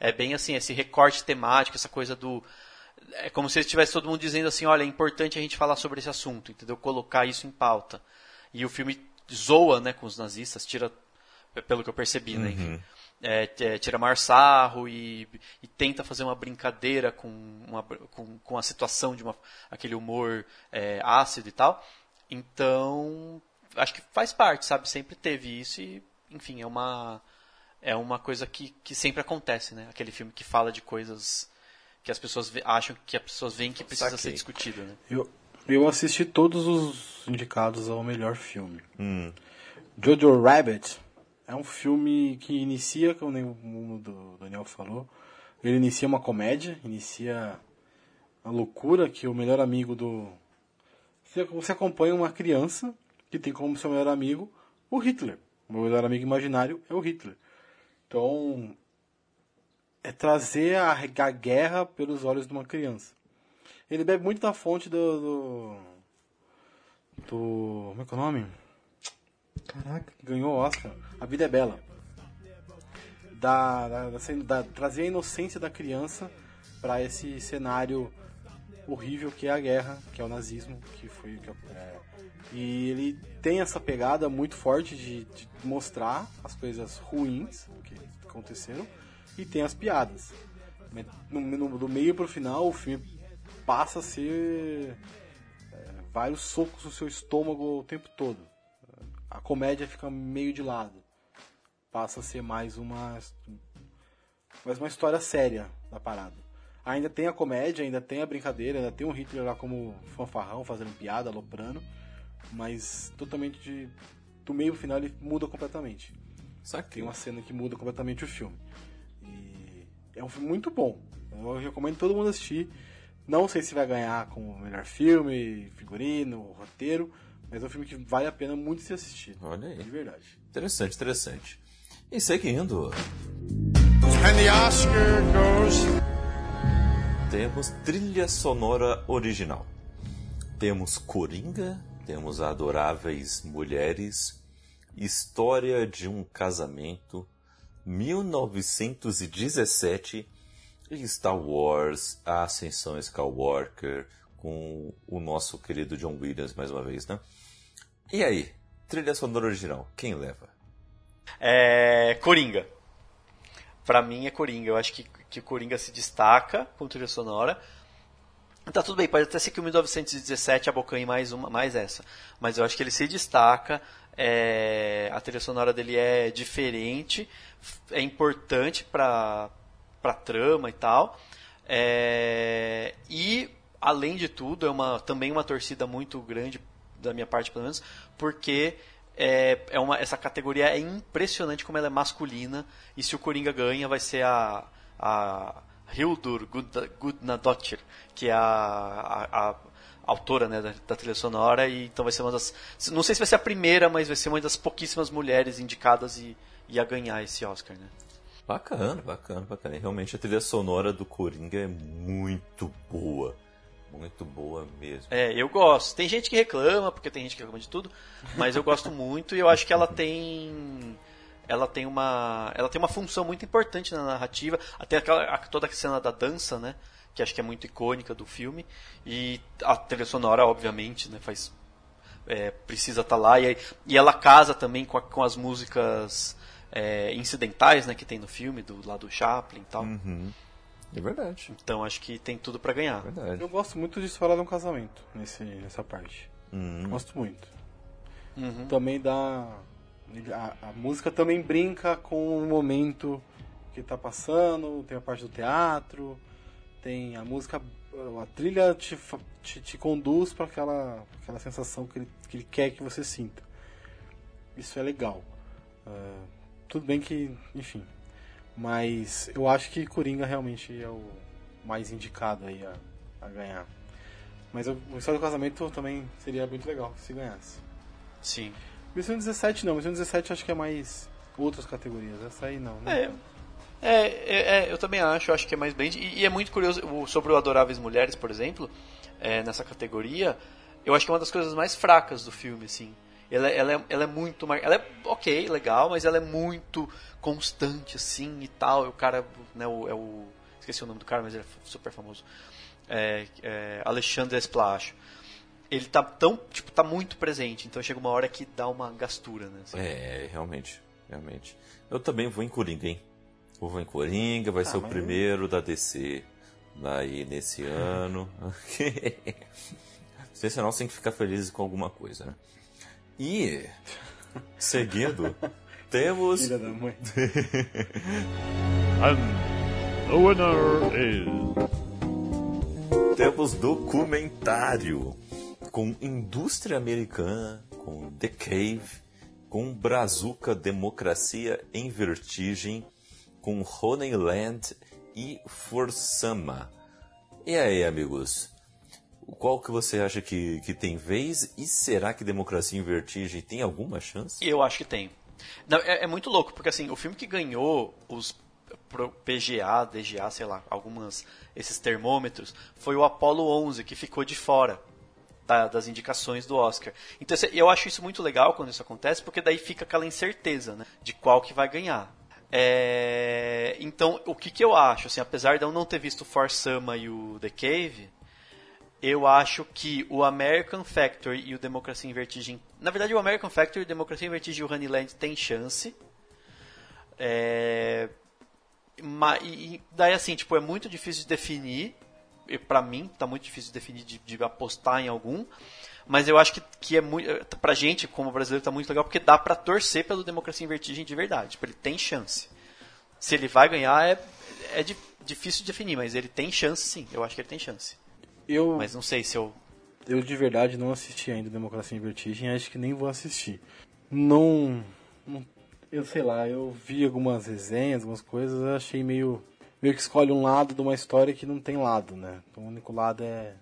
é bem assim esse recorte temático, essa coisa do é como se estivesse todo mundo dizendo assim, olha, é importante a gente falar sobre esse assunto, entendeu? Colocar isso em pauta. E o filme zoa, né, com os nazistas, tira pelo que eu percebi, né? Enfim, uhum. é, é, tira maior sarro e, e, tenta fazer uma brincadeira com, uma, com, com a situação de uma, aquele humor é, ácido e tal. Então, acho que faz parte, sabe? Sempre teve isso e, enfim, é uma é uma coisa que, que sempre acontece, né? Aquele filme que fala de coisas que as pessoas acham que as pessoas veem que precisa Saquei. ser discutido, né? Eu, eu assisti todos os indicados ao melhor filme. Hum. Jojo Rabbit é um filme que inicia, como o Daniel falou, ele inicia uma comédia, inicia a loucura que o melhor amigo do. Você acompanha uma criança que tem como seu melhor amigo o Hitler. O meu melhor amigo imaginário é o Hitler. Então, é trazer a, a guerra pelos olhos de uma criança. Ele bebe muito da fonte do. do, do como é que é o nome? Caraca, ganhou o Oscar. A Vida é Bela. Da, da, da, da trazer a inocência da criança para esse cenário horrível que é a guerra, que é o nazismo, que foi que é, e ele tem essa pegada muito forte de, de, mostrar as coisas ruins que aconteceram e tem as piadas. No, no, do meio pro final, o filme passa a ser é, vários socos no seu estômago o tempo todo a comédia fica meio de lado. Passa a ser mais uma mais uma história séria da parada. Ainda tem a comédia, ainda tem a brincadeira, ainda tem o Hitler lá como fanfarrão, fazendo piada, aloprando, mas totalmente de, do meio pro final ele muda completamente. Tem uma cena que muda completamente o filme. É um filme muito bom. Eu recomendo todo mundo assistir. Não sei se vai ganhar como melhor filme, figurino, roteiro, mas é um filme que vale a pena muito se assistir. Olha aí. De verdade. Interessante, interessante. E seguindo. And the Oscar goes. Temos trilha sonora original. Temos Coringa, temos Adoráveis Mulheres, História de um Casamento, 1917 e Star Wars, A Ascensão Skywalker, com o nosso querido John Williams mais uma vez, né? E aí, trilha sonora original, quem leva? É. Coringa. Pra mim é Coringa. Eu acho que, que Coringa se destaca com trilha sonora. Tá tudo bem, pode até ser que o 1917 abocanhe mais, uma, mais essa. Mas eu acho que ele se destaca. É, a trilha sonora dele é diferente, é importante pra, pra trama e tal. É, e, além de tudo, é uma, também uma torcida muito grande da minha parte pelo menos, porque é, é uma, essa categoria é impressionante como ela é masculina, e se o Coringa ganha vai ser a, a Hildur Gudnadottir, que é a, a, a autora né, da, da, trilha sonora, e então vai ser uma das. Não sei se vai ser a primeira, mas vai ser uma das pouquíssimas mulheres indicadas e, e a ganhar esse Oscar, né? Bacana, bacana, bacana. E realmente a trilha sonora do Coringa é muito boa. Muito boa mesmo. É, eu gosto. Tem gente que reclama, porque tem gente que reclama de tudo, mas eu gosto muito e eu acho que ela tem ela tem uma ela tem uma função muito importante na narrativa, até aquela toda a cena da dança, né, que acho que é muito icônica do filme e a trilha sonora, obviamente, né, faz é, precisa estar tá lá. E, e ela casa também com, a, com as músicas é, incidentais né, que tem no filme, do lado do Chaplin e tal. Uhum. É verdade. Então acho que tem tudo para ganhar. Verdade. Eu gosto muito de falar de um casamento nesse, nessa parte. Hum. Gosto muito. Uhum. Também dá. A, a, música também brinca com o momento que tá passando, tem a parte do teatro, tem a música. A trilha te, te, te conduz para aquela, aquela sensação que ele, que ele quer que você sinta. Isso é legal. Uh, tudo bem que, enfim, mas eu acho que Coringa realmente é o mais indicado aí a, a ganhar. Mas o História do Casamento também seria muito legal se ganhasse. Sim. Missão 17 não, Missão 17 acho que é mais outras categorias. Essa aí não. Né? É, é, é, é, eu também acho, acho que é mais bem. E, e, é muito curioso, sobre o Adoráveis Mulheres, por exemplo, é, nessa categoria, eu acho que é uma das coisas mais fracas do filme, assim. Ela, ela, é, ela é muito. Ela é ok, legal, mas ela é muito constante, assim e tal. E o cara, né, o, é o. Esqueci o nome do cara, mas ele é super famoso. É, é Alexandre Esplacho. Ele tá tão. Tipo, tá muito presente. Então chega uma hora que dá uma gastura, né? Assim. É, realmente. Realmente. Eu também vou em Coringa, hein? Vou em Coringa, vai ah, ser o primeiro da DC aí nesse ano. Sensacional, tem que ficar feliz com alguma coisa, né? E, seguindo, temos. Filha da mãe. And the winner is. Temos documentário com indústria americana, com The Cave, com Brazuca Democracia em Vertigem, com Honeyland e Forsama. E aí, amigos? Qual que você acha que, que tem vez? E será que Democracia em Vertigem tem alguma chance? Eu acho que tem. Não, é, é, muito louco, porque assim, o filme que ganhou os PGA, DGA, sei lá, algumas esses termômetros, foi o Apollo 11, que ficou de fora da, das indicações do Oscar. Então eu acho isso muito legal quando isso acontece, porque daí fica aquela incerteza, né, de qual que vai ganhar. É, então, o que, que eu acho? Assim, apesar de eu não ter visto o For Sama e o The Cave, eu acho que o American Factory e o Democracia em Vertigem. Na verdade, o American Factory, o Democracia em Vertigem e o Honeyland tem chance. É, e daí, assim, tipo, é muito difícil de definir. Pra mim, tá muito difícil de definir, de, de apostar em algum. Mas eu acho que, que é muito. Pra gente, como brasileiro, tá muito legal, porque dá pra torcer pelo Democracia em Vertigem de verdade. Tipo, ele tem chance. Se ele vai ganhar, é, é difícil de definir, mas ele tem chance sim. Eu acho que ele tem chance. Eu, Mas não sei se eu. Eu de verdade não assisti ainda Democracia em Vertigem, acho que nem vou assistir. Não, não. Eu sei lá, eu vi algumas resenhas, algumas coisas, achei meio. meio que escolhe um lado de uma história que não tem lado, né? Então, o único lado é.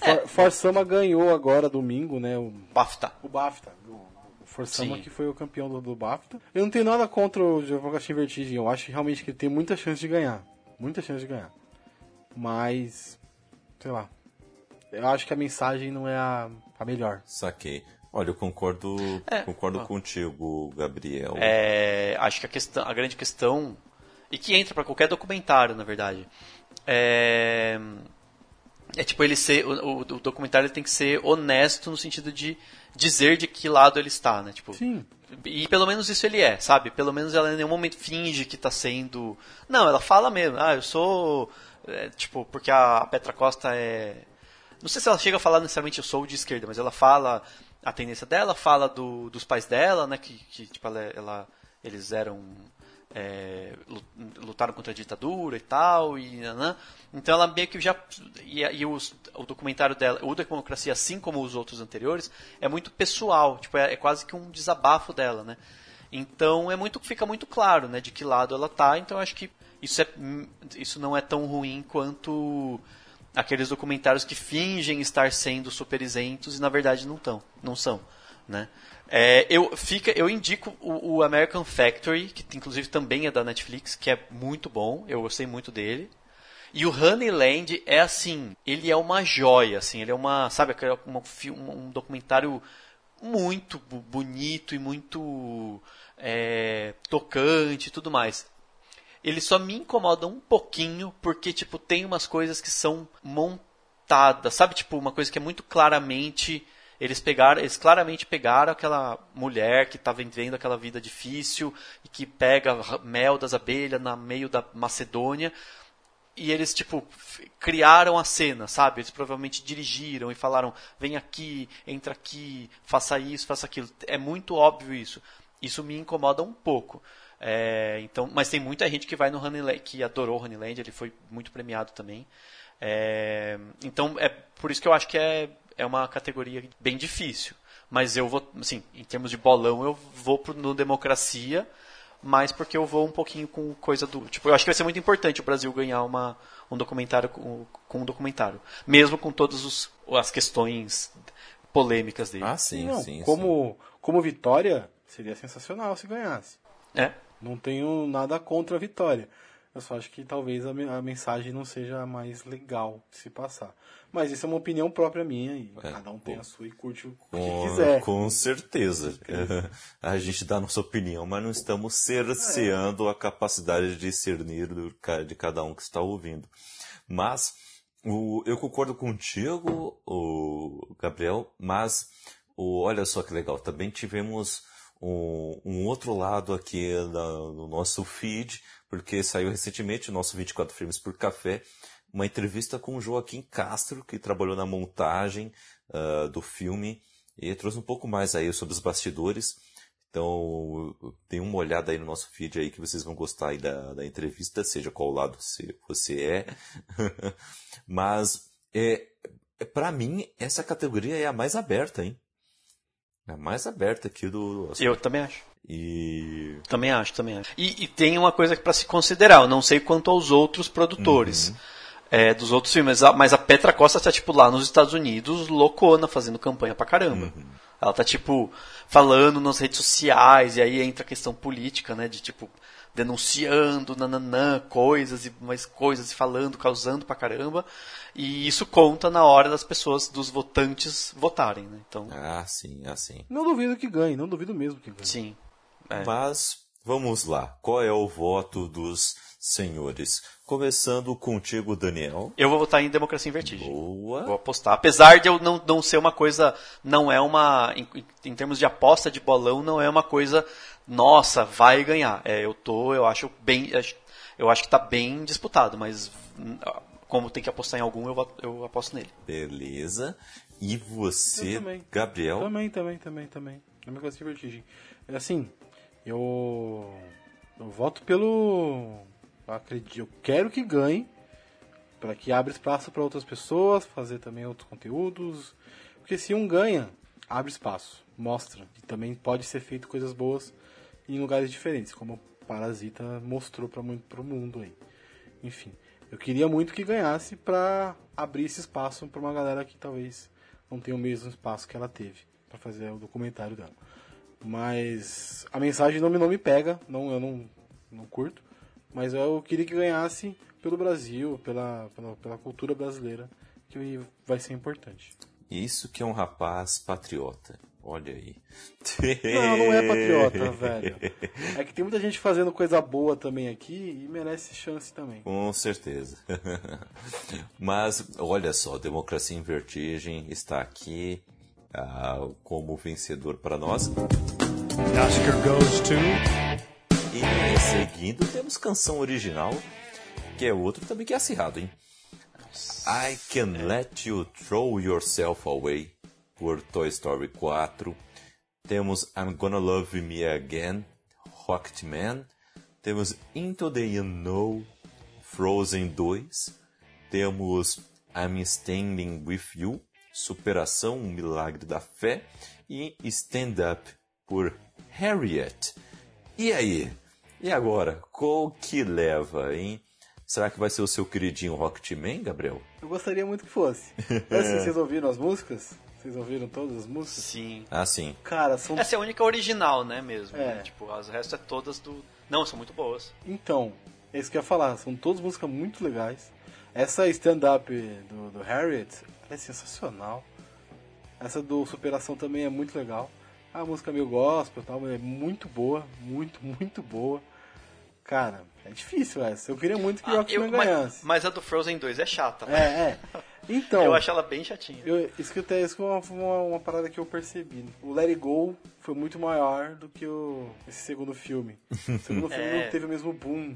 É. Forsama ganhou agora domingo, né? O BAFTA. O BAFTA. O Forsama que foi o campeão do, do BAFTA. Eu não tenho nada contra o em Vertigem, eu acho realmente que ele tem muita chance de ganhar. Muita chance de ganhar. Mas. sei lá eu acho que a mensagem não é a, a melhor. Saquei. Olha, eu concordo, é, concordo ó. contigo, Gabriel. É, acho que a, questão, a grande questão, e que entra para qualquer documentário, na verdade, é, é tipo ele ser, o, o documentário tem que ser honesto no sentido de dizer de que lado ele está, né? Tipo, Sim. E pelo menos isso ele é, sabe? Pelo menos ela em nenhum momento finge que está sendo. Não, ela fala mesmo. Ah, eu sou. É, tipo, porque a Petra Costa é não sei se ela chega a falar necessariamente eu sou de esquerda, mas ela fala a tendência dela, fala do, dos pais dela, né? Que, que tipo, ela, ela eles eram. É, lutaram contra a ditadura e tal, e né? então ela meio que já e, e o documentário dela, o Democracia, assim como os outros anteriores, é muito pessoal, tipo é, é, quase que um desabafo dela, né? Então é muito fica muito claro, né, de que lado ela tá. Então acho que isso é isso não é tão ruim quanto aqueles documentários que fingem estar sendo super isentos e na verdade não estão, não são, né? É, eu, fica, eu indico o, o, American Factory, que inclusive também é da Netflix, que é muito bom, eu gostei muito dele. E o Honeyland é assim, ele é uma joia, assim, ele é uma, sabe, uma, um documentário muito bonito e muito é, tocante e tudo mais ele só me incomoda um pouquinho porque, tipo, tem umas coisas que são montadas, sabe? Tipo, uma coisa que é muito claramente Eles pegaram, eles claramente pegaram aquela mulher que estava vivendo aquela vida difícil e que pega mel das abelhas no meio da Macedônia e eles tipo criaram a cena, sabe? Eles provavelmente dirigiram e falaram: "Vem aqui, entra aqui, faça isso, faça aquilo". É muito óbvio isso. Isso me incomoda um pouco. É, então, mas tem muita gente que vai no Honeyland, que adorou Honeyland, ele foi muito premiado também. É, então, é por isso que eu acho que é, é uma categoria bem difícil. Mas eu vou, assim, em termos de bolão, eu vou pro, no Democracia, mas porque eu vou um pouquinho com coisa do. Tipo, eu acho que vai ser muito importante o Brasil ganhar uma, um documentário com, com um documentário. Mesmo com todas as questões polêmicas dele. Ah, sim, Não, sim. como, sim. como vitória, seria sensacional se ganhasse. É. Não tenho nada contra a vitória. Eu só acho que talvez a, me- a mensagem não seja a mais legal de se passar. Mas isso é uma opinião própria minha e É, cada um tem a sua e curte o que Com, quiser. com certeza. A gente dá a nossa opinião, mas não estamos cerceando a capacidade de discernir de cada um que está ouvindo. Mas o- eu concordo contigo, o Gabriel, mas o, olha só que legal, também tivemos um, um outro lado aqui na- no nosso feed, porque saiu recentemente o nosso 24 Filmes por Café, uma entrevista com o Joaquim Castro, que trabalhou na montagem ah, do filme e trouxe um pouco mais aí sobre os bastidores. Então, tem uma olhada aí no nosso feed aí que vocês vão gostar aí da, da entrevista, seja qual lado você, você é. Mas, é, é, para mim, essa categoria é a mais aberta, hein? É a mais aberta aqui do Oscar. Eu também acho. E. Também acho, também acho. E, e tem uma coisa para se considerar, eu não sei quanto aos outros produtores é, dos outros filmes, a- mas a Petra Costa tá, tipo, lá nos Estados Unidos, loucona, fazendo campanha pra caramba. Ela tá, tipo, falando nas redes sociais, e aí entra a questão política, né, de, tipo, denunciando, nananã, coisas e mais coisas, e falando, causando pra caramba. E isso conta na hora das pessoas, dos votantes votarem, né? Então, Ah, sim, assim. Não duvido que ganhe, não duvido mesmo que ganhe. sim. É. Mas, vamos lá. Qual é o voto dos senhores? Começando contigo, Daniel. Eu vou votar em Democracia em Vertigem. Boa. Vou apostar. Apesar de eu não, não ser uma coisa. Não é uma. Em, em termos de aposta de bolão, não é uma coisa. Nossa, vai ganhar. É, eu tô. Eu acho bem. Eu acho que tá bem disputado, mas. hum, Como tem que apostar em algum, eu, eu aposto nele. Beleza. E você, Eu também. Gabriel? Também, também, também, também. Democracia e Vertigem. É assim, eu. Eu voto pelo. Eu acredito, eu quero que ganhe. Para que abra espaço para outras pessoas, fazer também outros conteúdos. Porque se um ganha, abre espaço, mostra. E também pode ser feito coisas boas em lugares diferentes, como o Parasita mostrou para pro mundo aí. Enfim, eu queria muito que ganhasse para abrir esse espaço para uma galera que talvez não tenha o mesmo espaço que ela teve para fazer o documentário dela. Mas a mensagem não me, não me pega, não, eu não, não curto. Mas eu queria que ganhasse pelo Brasil, pela, pela, pela cultura brasileira, que vai ser importante. Isso que é um rapaz patriota. Olha aí. Não, não é patriota, velho. É que tem muita gente fazendo coisa boa também aqui e merece chance também. Com certeza. Mas, olha só, Democracia em Vertigem está aqui ah, como vencedor para nós. Oscar goes to. E seguindo, temos canção original, que é outro também que é acirrado, hein? I Can Let You Throw Yourself Away, por Toy Story 4. Temos I'm Gonna Love Me Again, Rocketman. Temos Into the Unknown, Frozen 2. Temos I'm Standing With You, Superação, um Milagre da Fé. E Stand Up, por Harriet. E aí? E agora? Qual que leva, hein? Será que vai ser o seu queridinho Rocketman, Gabriel? Eu gostaria muito que fosse. Mas, assim, vocês ouviram as músicas? Vocês ouviram todas as músicas? Sim. Ah, sim. Cara, são. Essa é a única original, né, mesmo. É. né? Tipo, as restas é todas do. Não, são muito boas. Então, é isso que eu ia falar. São todas músicas muito legais. Essa stand-up do, do Harriet é sensacional. Essa do Superação também é muito legal. A música meio gospel e tal, mas é muito boa. Muito, muito boa. Cara, é difícil essa. Eu queria muito que Ah, o eu- mas, ganhasse. mas a do Frozen 2 é chata. É, é. Então, Eu acho ela bem chatinha. eu, isso que eu tenho, isso é uma, uma, uma parada que eu percebi. O Let It Go foi muito maior do que o, esse segundo filme. O segundo filme É. não teve o mesmo boom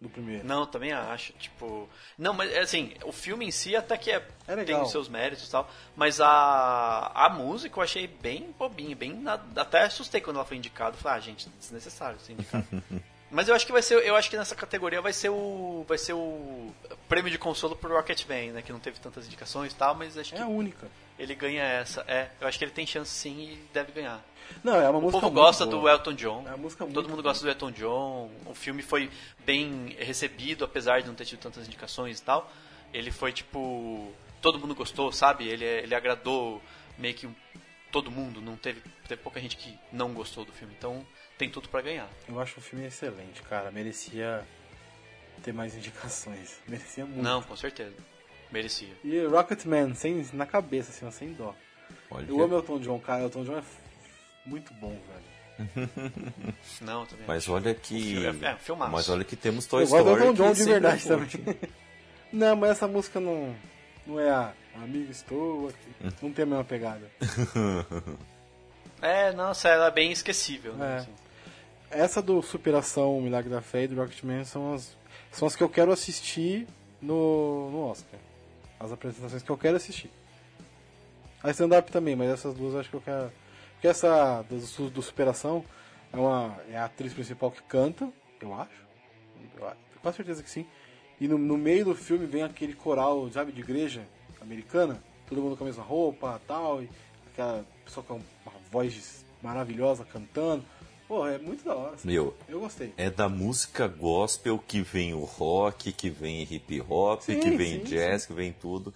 do primeiro. Não, também acho, tipo... Não, mas assim, o filme em si até que é, É tem os seus méritos e tal, mas a, a música eu achei bem bobinha, bem... até assustei quando ela foi indicada. Falei, ah, gente, desnecessário ser indicado. mas eu acho que vai ser, eu acho que nessa categoria vai ser o vai ser o prêmio de consolo pro Rocketman, né, que não teve tantas indicações e tal, mas acho É que a única. ele ganha essa. É, eu acho que ele tem chance sim e deve ganhar. Não, é uma O música povo muito gosta boa. do Elton John. É uma música Todo mundo boa. gosta do Elton John. O filme foi bem recebido, apesar de não ter tido tantas indicações e tal. Ele foi tipo. Todo mundo gostou, sabe? Ele, ele agradou meio que todo mundo. Não teve, teve pouca gente que não gostou do filme. Então tem tudo pra ganhar. Eu acho o filme excelente, cara. Merecia ter mais indicações. Merecia muito. Não, com certeza. Merecia. E Rocketman, sem, na cabeça, assim, sem dó. Olha, Eu amo Elton John, cara. Elton John é muito bom, velho. Não, também. Mas acho. olha que. é- é filmaço. Mas olha que temos Toy eu gosto do Story. John que de verdade também. não, mas essa música não, não é a Amigo Estou aqui. Não tem a mesma pegada. É, nossa, ela é bem esquecível, né? É. assim. Essa do Superação, o Milagre da Fé e do Rocketman são as, são as que eu quero assistir no, no Oscar. As apresentações que eu quero assistir. A stand-up também, mas essas duas eu acho que eu quero. Porque essa do, do Superação é, uma, é a atriz principal que canta, eu acho. Eu tenho quase certeza que sim. E no, no meio do filme vem aquele coral, sabe, de igreja americana. Todo mundo com a mesma roupa tal. E aquela pessoa com uma voz maravilhosa cantando. Pô, é muito da hora. assim. Meu, Eu gostei. é da música gospel que vem o rock, que vem hip hop, Sim, que vem sim, jazz, que vem tudo.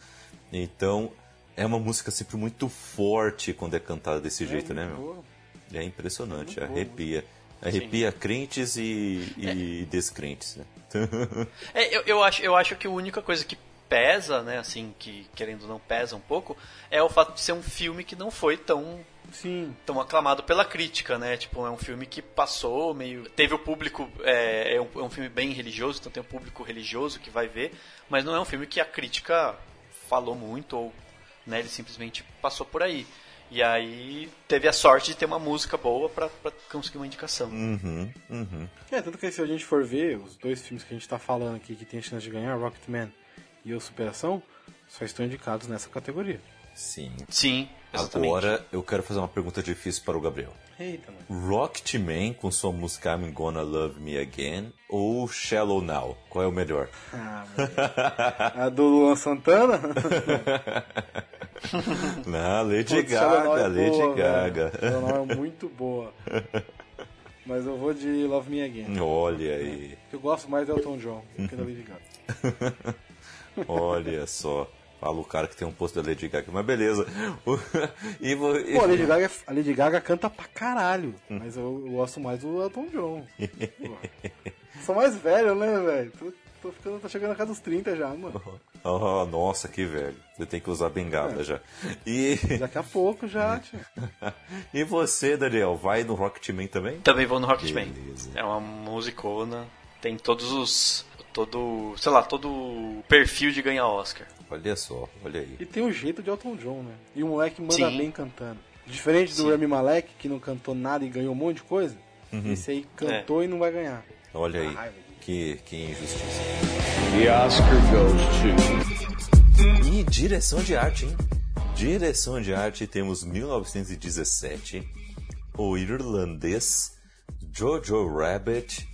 Então, é uma música sempre muito forte quando é cantada desse jeito, né, meu? boa. É impressionante, Muito boa. arrepia. Arrepia crentes e, e descrentes, né? É, eu, eu, acho, eu acho que a única coisa que pesa, né, assim, que querendo ou não pesa um pouco, é o fato de ser um filme que não foi tão Sim. tão aclamado pela crítica, né? Tipo, é um filme que passou meio. Teve o público. É, é, um, é um filme bem religioso, então tem um público religioso que vai ver, mas não é um filme que a crítica falou muito, ou né, ele simplesmente passou por aí. E aí teve a sorte de ter uma música boa pra, pra conseguir uma indicação. Uhum, uhum. É, tanto que se a gente for ver, os dois filmes que a gente tá falando aqui que tem chance de ganhar, Rocketman e o Superação, só estão indicados nessa categoria. Sim. Sim, exatamente. Agora eu quero fazer uma pergunta difícil para o Gabriel. Eita, mano. Rocketman com sua música I'm Gonna Love Me Again ou Shallow Now? Qual é o melhor? Ah. A do Luan Santana? Não, Lady Putz, Gaga, é Lady boa, Gaga. Shallow Now é muito boa. Mas eu vou de Love Me Again. Olha aí, Eu gosto mais do Elton John do que da Lady Gaga. olha só. Fala o cara que tem um posto da Lady Gaga, mas beleza. O- E, vo- e- Pô, a Lady Gaga, a Lady Gaga canta pra caralho, mas eu, eu gosto mais do Elton John. Sou mais velho, né, velho? Tô, tô, ficando, tô chegando na casa dos 30 já, mano. Oh, nossa, que velho. Você tem que usar bengala É. já. E, Daqui a pouco já, tio. e você, Daniel, vai no Rocketman também? Também vou no Rocketman. Beleza. É uma musicona, tem todos os. todo. sei lá, todo o perfil de ganhar Oscar. Olha só, olha aí. E tem o jeito de Elton John, né? E o moleque manda Sim. bem cantando. Diferente do Sim. Rami Malek, que não cantou nada e ganhou um monte de coisa. Esse aí cantou e não vai ganhar. Olha aí. Que, que injustiça. The Oscar goes to. E direção de arte, hein? Direção de arte temos 1917, O Irlandês, Jojo Rabbit,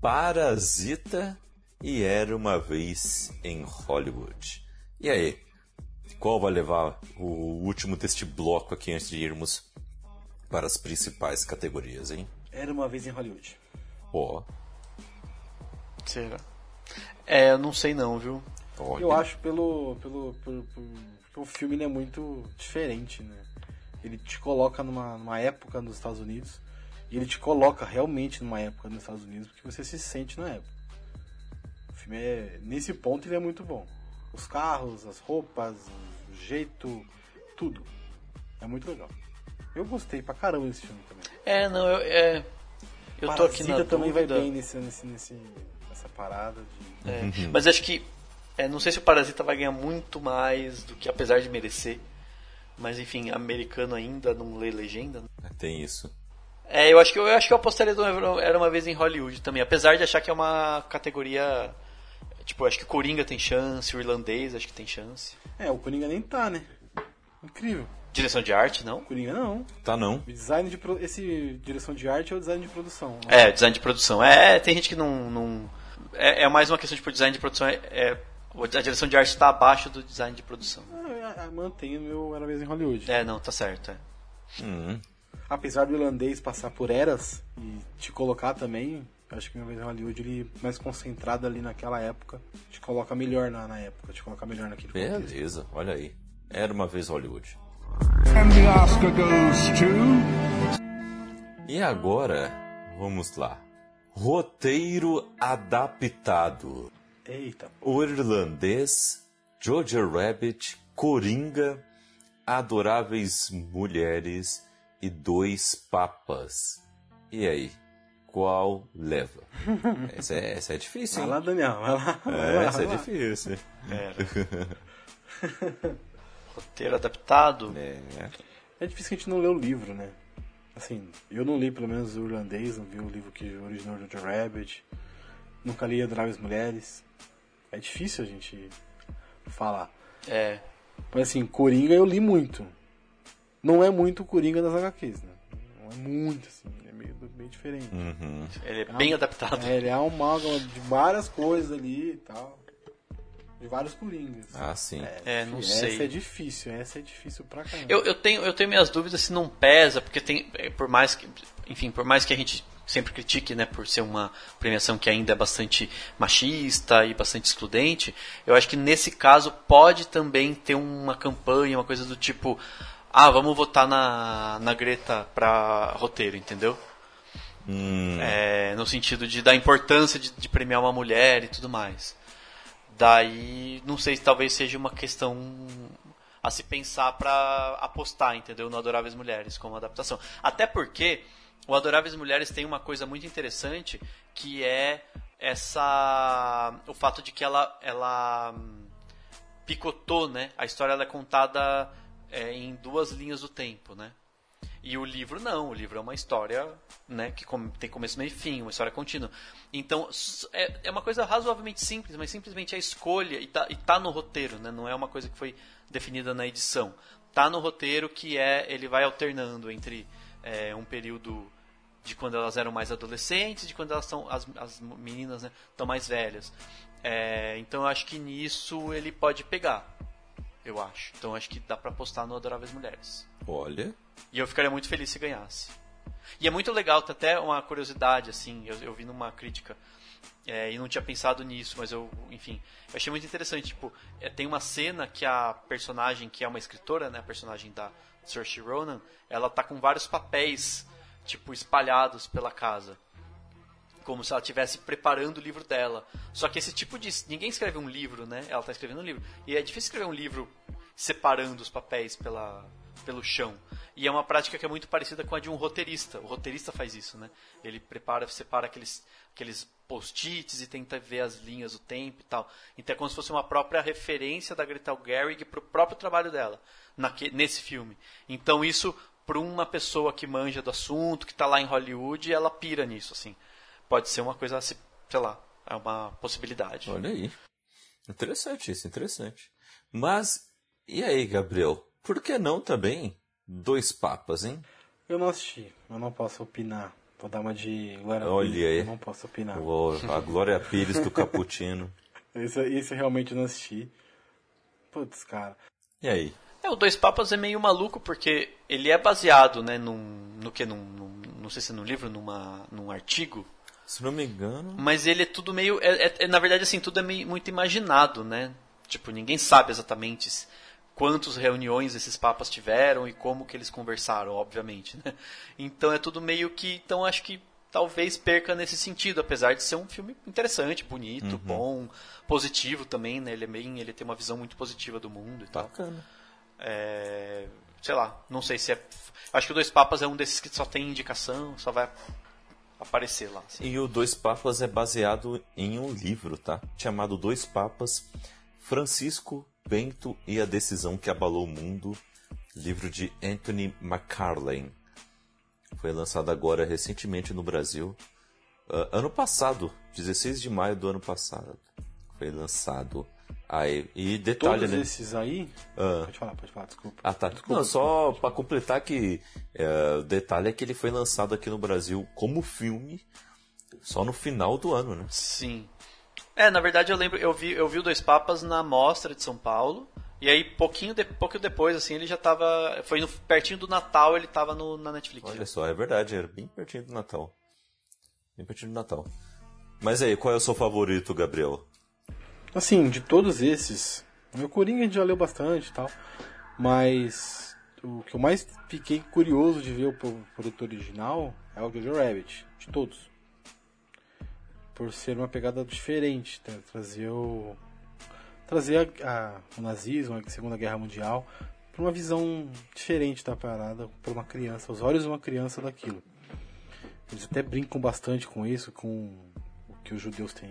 Parasita e Era uma Vez em Hollywood. E aí? Qual vai levar o último deste bloco aqui antes de irmos para as principais categorias, hein? Era uma vez em Hollywood. Ó, Será? É, eu não sei não, viu? olha. Eu acho pelo, pelo, pelo, pelo- porque o filme é muito diferente, né? Ele te coloca numa, numa época nos Estados Unidos e ele te coloca realmente numa época nos Estados Unidos porque você se sente na época. O filme é nesse ponto ele é muito bom. Os carros, as roupas, o jeito, tudo é muito legal. Eu gostei pra caramba desse filme também. É, não, eu, é, Eu tô aqui na Parasita também vai dúvida. bem nesse, nesse, nesse, nessa parada de... É, Uhum. Mas acho que. é, não sei se o Parasita vai ganhar muito mais do que, apesar de merecer. Mas enfim, americano ainda não lê legenda. né? Tem isso. É, eu acho que eu acho que eu apostaria do Era uma vez em Hollywood também, apesar de achar que é uma categoria. Tipo, acho que o Coringa tem chance, o irlandês acho que tem chance. É, o Coringa nem tá, né? Incrível. Direção de arte, não? Coringa não. Tá não. Design de pro... Esse direção de arte é o design de produção. É, design de produção. É, tem gente que não. não é, é mais uma questão de tipo, design de produção. É, é- a direção de arte está abaixo do design de produção. Ah, eu mantenho o meu Era Vez em Hollywood. É, não, tá certo. É. Hum. Apesar do irlandês passar por eras e te colocar também, eu acho que o em Hollywood ele mais concentrado ali naquela época, te coloca melhor na, na época, te coloca melhor naquele contexto. Beleza, olha aí. Era uma vez Hollywood. And the Oscar goes to. E agora, vamos lá. Roteiro adaptado. Eita, O irlandês, Jojo Rabbit, Coringa, Adoráveis Mulheres e Dois Papas. E aí, qual leva? Essa é, essa é difícil, vai hein? lá, Daniel, vai lá. vai É, lá, essa é vai lá. difícil. Roteiro adaptado. É. É difícil que a gente não lê o livro, né? Assim, eu não li pelo menos o irlandês, não vi o livro que originou o Jojo Rabbit, nunca li Adoráveis Mulheres. É difícil a gente falar. É. Mas assim, Coringa eu li muito. Não é muito o Coringa das HQs, né? É muito, assim, ele é meio, meio diferente. Uhum. Ele é bem adaptado. É, ele é um amálgama de várias coisas ali e tal. De vários Coringas. Ah, sim. É, não essa sei. é difícil, essa é difícil pra caramba. Eu, eu, tenho, eu tenho minhas dúvidas se não pesa, porque tem. é, Por mais que. Enfim, por mais que a gente sempre critique, né, por ser uma premiação que ainda é bastante machista e bastante excludente, eu acho que nesse caso pode também ter uma campanha, uma coisa do tipo. Ah, vamos votar na, na Greta pra roteiro, entendeu? Hum, É, no sentido de da importância de, de premiar uma mulher e tudo mais. Daí, não sei se talvez seja uma questão a se pensar pra apostar, entendeu? No Adoráveis Mulheres como adaptação. Até porque o Adoráveis Mulheres tem uma coisa muito interessante que é essa o fato de que ela ela picotou, né? A história é contada é, em duas linhas do tempo, né? E o livro não, o livro é uma história né, que tem começo, meio e fim, uma história contínua. Então é, é uma coisa razoavelmente simples, mas simplesmente a escolha, e tá, e tá no roteiro, né, não é uma coisa que foi definida na edição. Tá no roteiro que é, ele vai alternando entre é, um período de quando elas eram mais adolescentes, de quando elas são as, as meninas né, estão mais velhas. É, então eu acho que nisso ele pode pegar, eu acho. Então acho que dá pra apostar no Adoráveis Mulheres. olha. E eu ficaria muito feliz se ganhasse. E é muito legal, tem até uma curiosidade, assim, eu, eu vi numa crítica, é, e não tinha pensado nisso, mas eu, enfim, eu achei muito interessante, tipo, é, tem uma cena que a personagem, que é uma escritora, né, a personagem da Saoirse Ronan, ela tá com vários papéis, tipo, espalhados pela casa. Como se ela estivesse preparando o livro dela. Só que esse tipo de. Ninguém escreve um livro, né? Ela está escrevendo um livro. E é difícil escrever um livro separando os papéis pela, pelo chão. E é uma prática que é muito parecida com a de um roteirista. O roteirista faz isso, né? Ele prepara, separa aqueles, aqueles post-its e tenta ver as linhas do tempo e tal. Então é como se fosse uma própria referência da Greta Gerwig para o próprio trabalho dela naque, nesse filme. Então isso para uma pessoa que manja do assunto, que está lá em Hollywood, ela pira nisso, assim. Pode ser uma coisa, assim, sei lá, é uma possibilidade. Olha aí. Interessante isso, interessante. Mas, e aí, Gabriel? Por que não também dois papas, hein? Eu não assisti, eu não posso opinar. Vou dar uma de Glória Olha Pires, aí. Eu não posso opinar. O- a Glória Pires do Caputino. Esse eu realmente não assisti. Putz, cara. E aí? É, o Dois Papas é meio maluco porque ele é baseado, né, num, no que, num, num- não sei se é num livro, numa, num artigo, Se não me engano. mas ele é tudo meio, é, é- é, na verdade assim, tudo é meio, muito imaginado, né, tipo, ninguém sabe exatamente quantas reuniões esses papas tiveram e como que eles conversaram, obviamente, né, então é tudo meio que, então acho que talvez perca nesse sentido, apesar de ser um filme interessante, bonito, bom, positivo também, né, ele é bem, ele tem uma visão muito positiva do mundo e tal. Bacana. É, sei lá, não sei se é. Acho que o Dois Papas é um desses que só tem indicação, só vai aparecer lá. Assim. E o Dois Papas é baseado em um livro, tá? Chamado Dois Papas, Francisco, Bento e a Decisão que Abalou o Mundo, livro de Anthony McCarlane. Foi lançado agora recentemente no Brasil. Uh, ano passado, 16 de maio do ano passado. Foi lançado. Aí, e detalhe, Todos né? esses aí. Ah. Pode falar, pode falar, desculpa. Ah, tá. Desculpa, Não, só para completar que é, o detalhe é que ele foi lançado aqui no Brasil como filme só no final do ano, né? Sim. É, na verdade eu lembro, eu vi, eu vi o Dois Papas na mostra de São Paulo. E aí, pouquinho, de, pouquinho depois, assim, ele já tava. Foi no, pertinho do Natal, ele tava no, na Netflix. Olha só, é verdade, era bem pertinho do Natal. Bem pertinho do Natal. Mas aí, qual é o seu favorito, Gabriel? Assim, de todos esses, o Coringa a gente já leu bastante e tal, mas o que eu mais fiquei curioso de ver o pro- produto original é o Jojo Rabbit, de todos. Por ser uma pegada diferente, tá? trazer o trazer a- a- o nazismo, a Segunda Guerra Mundial, para uma visão diferente da parada para uma criança, os olhos de uma criança daquilo. Eles até brincam bastante com isso, com o que os judeus têm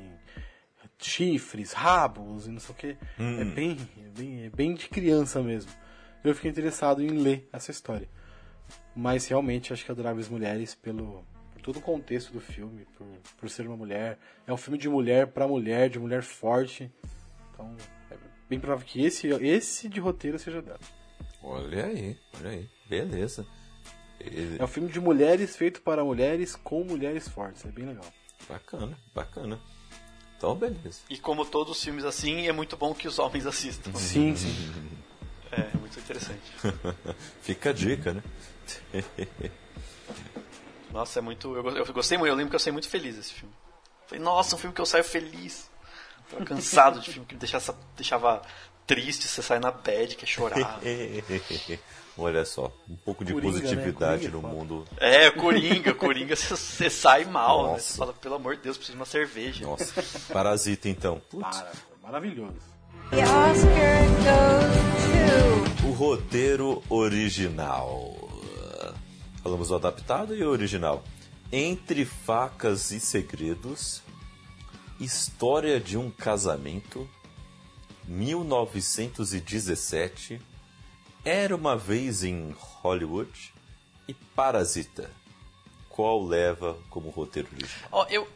chifres, rabos e não sei o que. É, bem, é, bem, é bem de criança mesmo. Eu fiquei interessado em ler essa história. Mas realmente acho que Adoráveis Mulheres, pelo, por todo o contexto do filme, por, por ser uma mulher. É um filme de mulher para mulher, de mulher forte. Então é bem provável que esse, esse de roteiro seja dela. Olha aí, olha aí. Beleza. É um filme de mulheres feito para mulheres com mulheres fortes. É bem legal. Bacana, bacana. Então, beleza. E como todos os filmes assim, é muito bom que os homens assistam. Sim, sim. É, é muito interessante. Fica a dica, né? Nossa, é muito. Eu, eu gostei muito, eu lembro que eu saí muito feliz desse filme. Falei, nossa, um filme que eu saio feliz. Tava cansado de filme que me deixava, deixava triste, você sai na bad, quer chorar. Olha só, um pouco de Coringa, né? positividade Coringa é no mundo. É, Coringa, Coringa, você, sai mal, né? Nossa. Você fala, pelo amor de Deus, preciso de uma cerveja. Nossa, parasita então. Putz, Para, maravilhoso. The Oscar goes o roteiro original. Falamos do adaptado e o original. Entre facas e segredos. História de um casamento. 1917. Era uma vez em Hollywood. E Parasita. Qual leva como roteiro original? Ó, eu,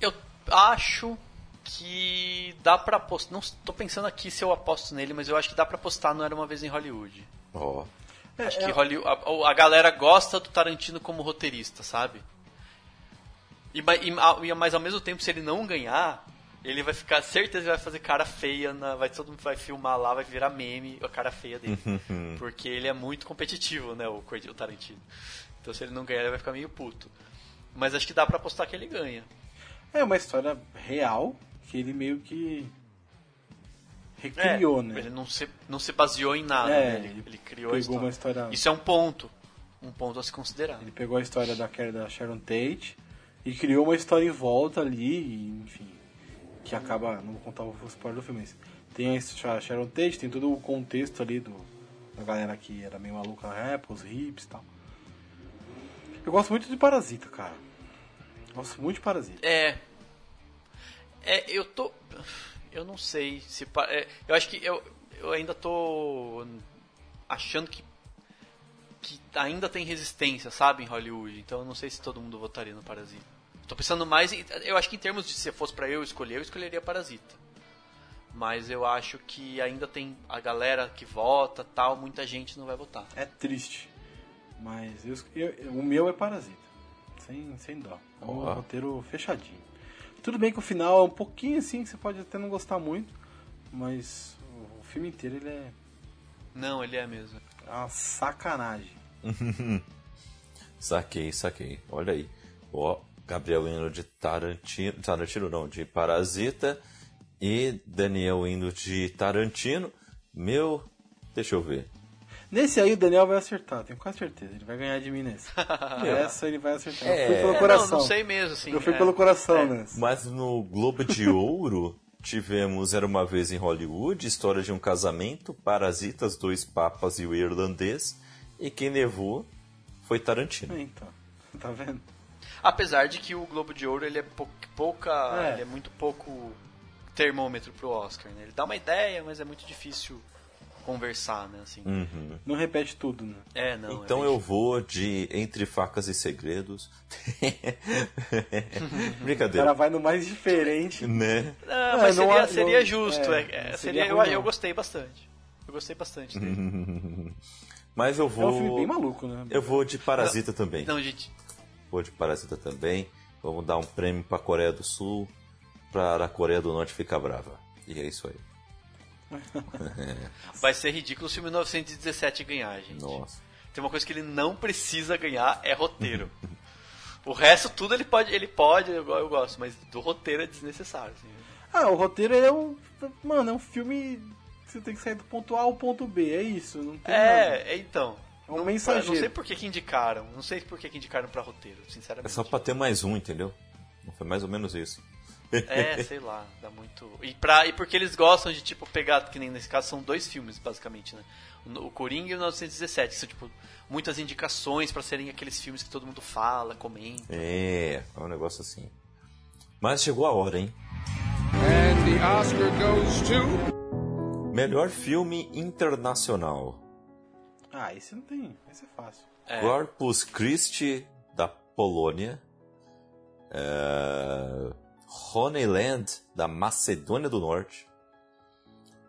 eu acho que dá pra apostar. Não tô pensando aqui se eu aposto nele, mas eu acho que dá pra apostar no Era uma vez em Hollywood. Ó, Acho que Hollywood, a, a galera gosta do Tarantino como roteirista, sabe? E, e, e- mas ao mesmo tempo, se ele não ganhar, ele vai ficar certeza que vai fazer cara feia, na, vai todo mundo vai filmar lá, vai virar meme a cara feia dele, porque ele é muito competitivo, né, o, o Tarantino. Então se ele não ganhar, ele vai ficar meio puto. Mas acho que dá pra apostar que ele ganha. É uma história real que ele meio que recriou, É, né? Ele não se, não se baseou em nada, É, né? ele, ele criou a pegou história. uma história- Isso é um ponto, um ponto a se considerar. Ele pegou a história da, Ker- da Sharon Tate e criou uma história em volta ali, e, enfim, que acaba, não vou contar o spoiler do filme, mas tem a Sha- Sharon Tate, tem todo o contexto ali do, da galera que era meio maluca na época, os hips e tal. Eu gosto muito de Parasita, cara. Gosto muito de Parasita. É. É, eu tô. Eu não sei se. é, eu acho que eu, eu ainda tô achando que. Que ainda tem resistência, sabe, em Hollywood. Então eu não sei se todo mundo votaria no Parasita. Tô pensando mais. em- Eu acho que em termos de se fosse pra eu escolher, eu escolheria Parasita. Mas eu acho que ainda tem a galera que vota tal, muita gente não vai votar. É triste. Mas eu, eu- o meu é Parasita. Sem, sem dó. É um roteiro fechadinho. Tudo bem que o final é um pouquinho assim, que você pode até não gostar muito. Mas o, filme inteiro ele é Não, ele é mesmo. uma sacanagem. Saquei, saquei. Olha aí. Ó, Gabriel indo de Tarantino. Tarantino não, de Parasita. E Daniel indo de Tarantino. Meu. Deixa eu ver. Nesse aí o Daniel vai acertar, tenho quase certeza. Ele vai ganhar de mim nesse. Essa ele vai acertar. Eu fui É. pelo É, coração. não, não sei mesmo, assim. Eu fui é. pelo coração É. nesse. Mas no Globo de Ouro tivemos Era uma vez em Hollywood, História de um casamento, Parasitas, Dois Papas e o Irlandês. E quem levou foi Tarantino. Então, tá vendo? Apesar de que o Globo de Ouro ele é pou- pouca, É. ele é muito pouco termômetro pro Oscar, né? Ele dá uma ideia, mas é muito difícil conversar, né? Assim. Uhum. Não repete tudo, né? É, não. Então é eu vou de Entre Facas e Segredos. O Brincadeira. cara vai no mais diferente. Né? Não, É, mas não seria, há- seria não- justo. é, é, é, não seria, seria eu, eu não. gostei bastante. Eu gostei bastante dele. Mas eu É vou. um filme bem maluco, né? Eu vou de Parasita também. Não, gente. Vou de Parasita também. Vamos dar um prêmio pra Coreia do Sul, para a Coreia do Norte ficar brava. E é isso aí. Vai ser ridículo se o 1917 ganhar, gente. Nossa. Tem uma coisa que ele não precisa ganhar, é roteiro. o resto, tudo ele pode, ele pode, eu, eu gosto, mas do roteiro é desnecessário. assim. Ah, o roteiro ele é um. Mano, é um filme. que Você tem que sair do ponto A ao ponto B, é isso. Não tem nada. É, é, então. É um não, mensageiro. Não sei por que, que indicaram. Não sei por que, que indicaram pra roteiro, É sinceramente. só pra ter mais um, entendeu? Foi mais ou menos isso. É, sei lá, dá muito. E, pra, e porque eles gostam de, tipo, pegar, que nem nesse caso são dois filmes, basicamente, né? O o Coringa e o 1917, que são, tipo, muitas indicações pra serem aqueles filmes que todo mundo fala, comenta. É, é um negócio assim. Mas chegou a hora, hein? And the Oscar goes to. Melhor filme internacional. Ah, esse não tem. Esse é fácil. É. Corpus Christi, da Polônia. É... Honeyland, da Macedônia do Norte.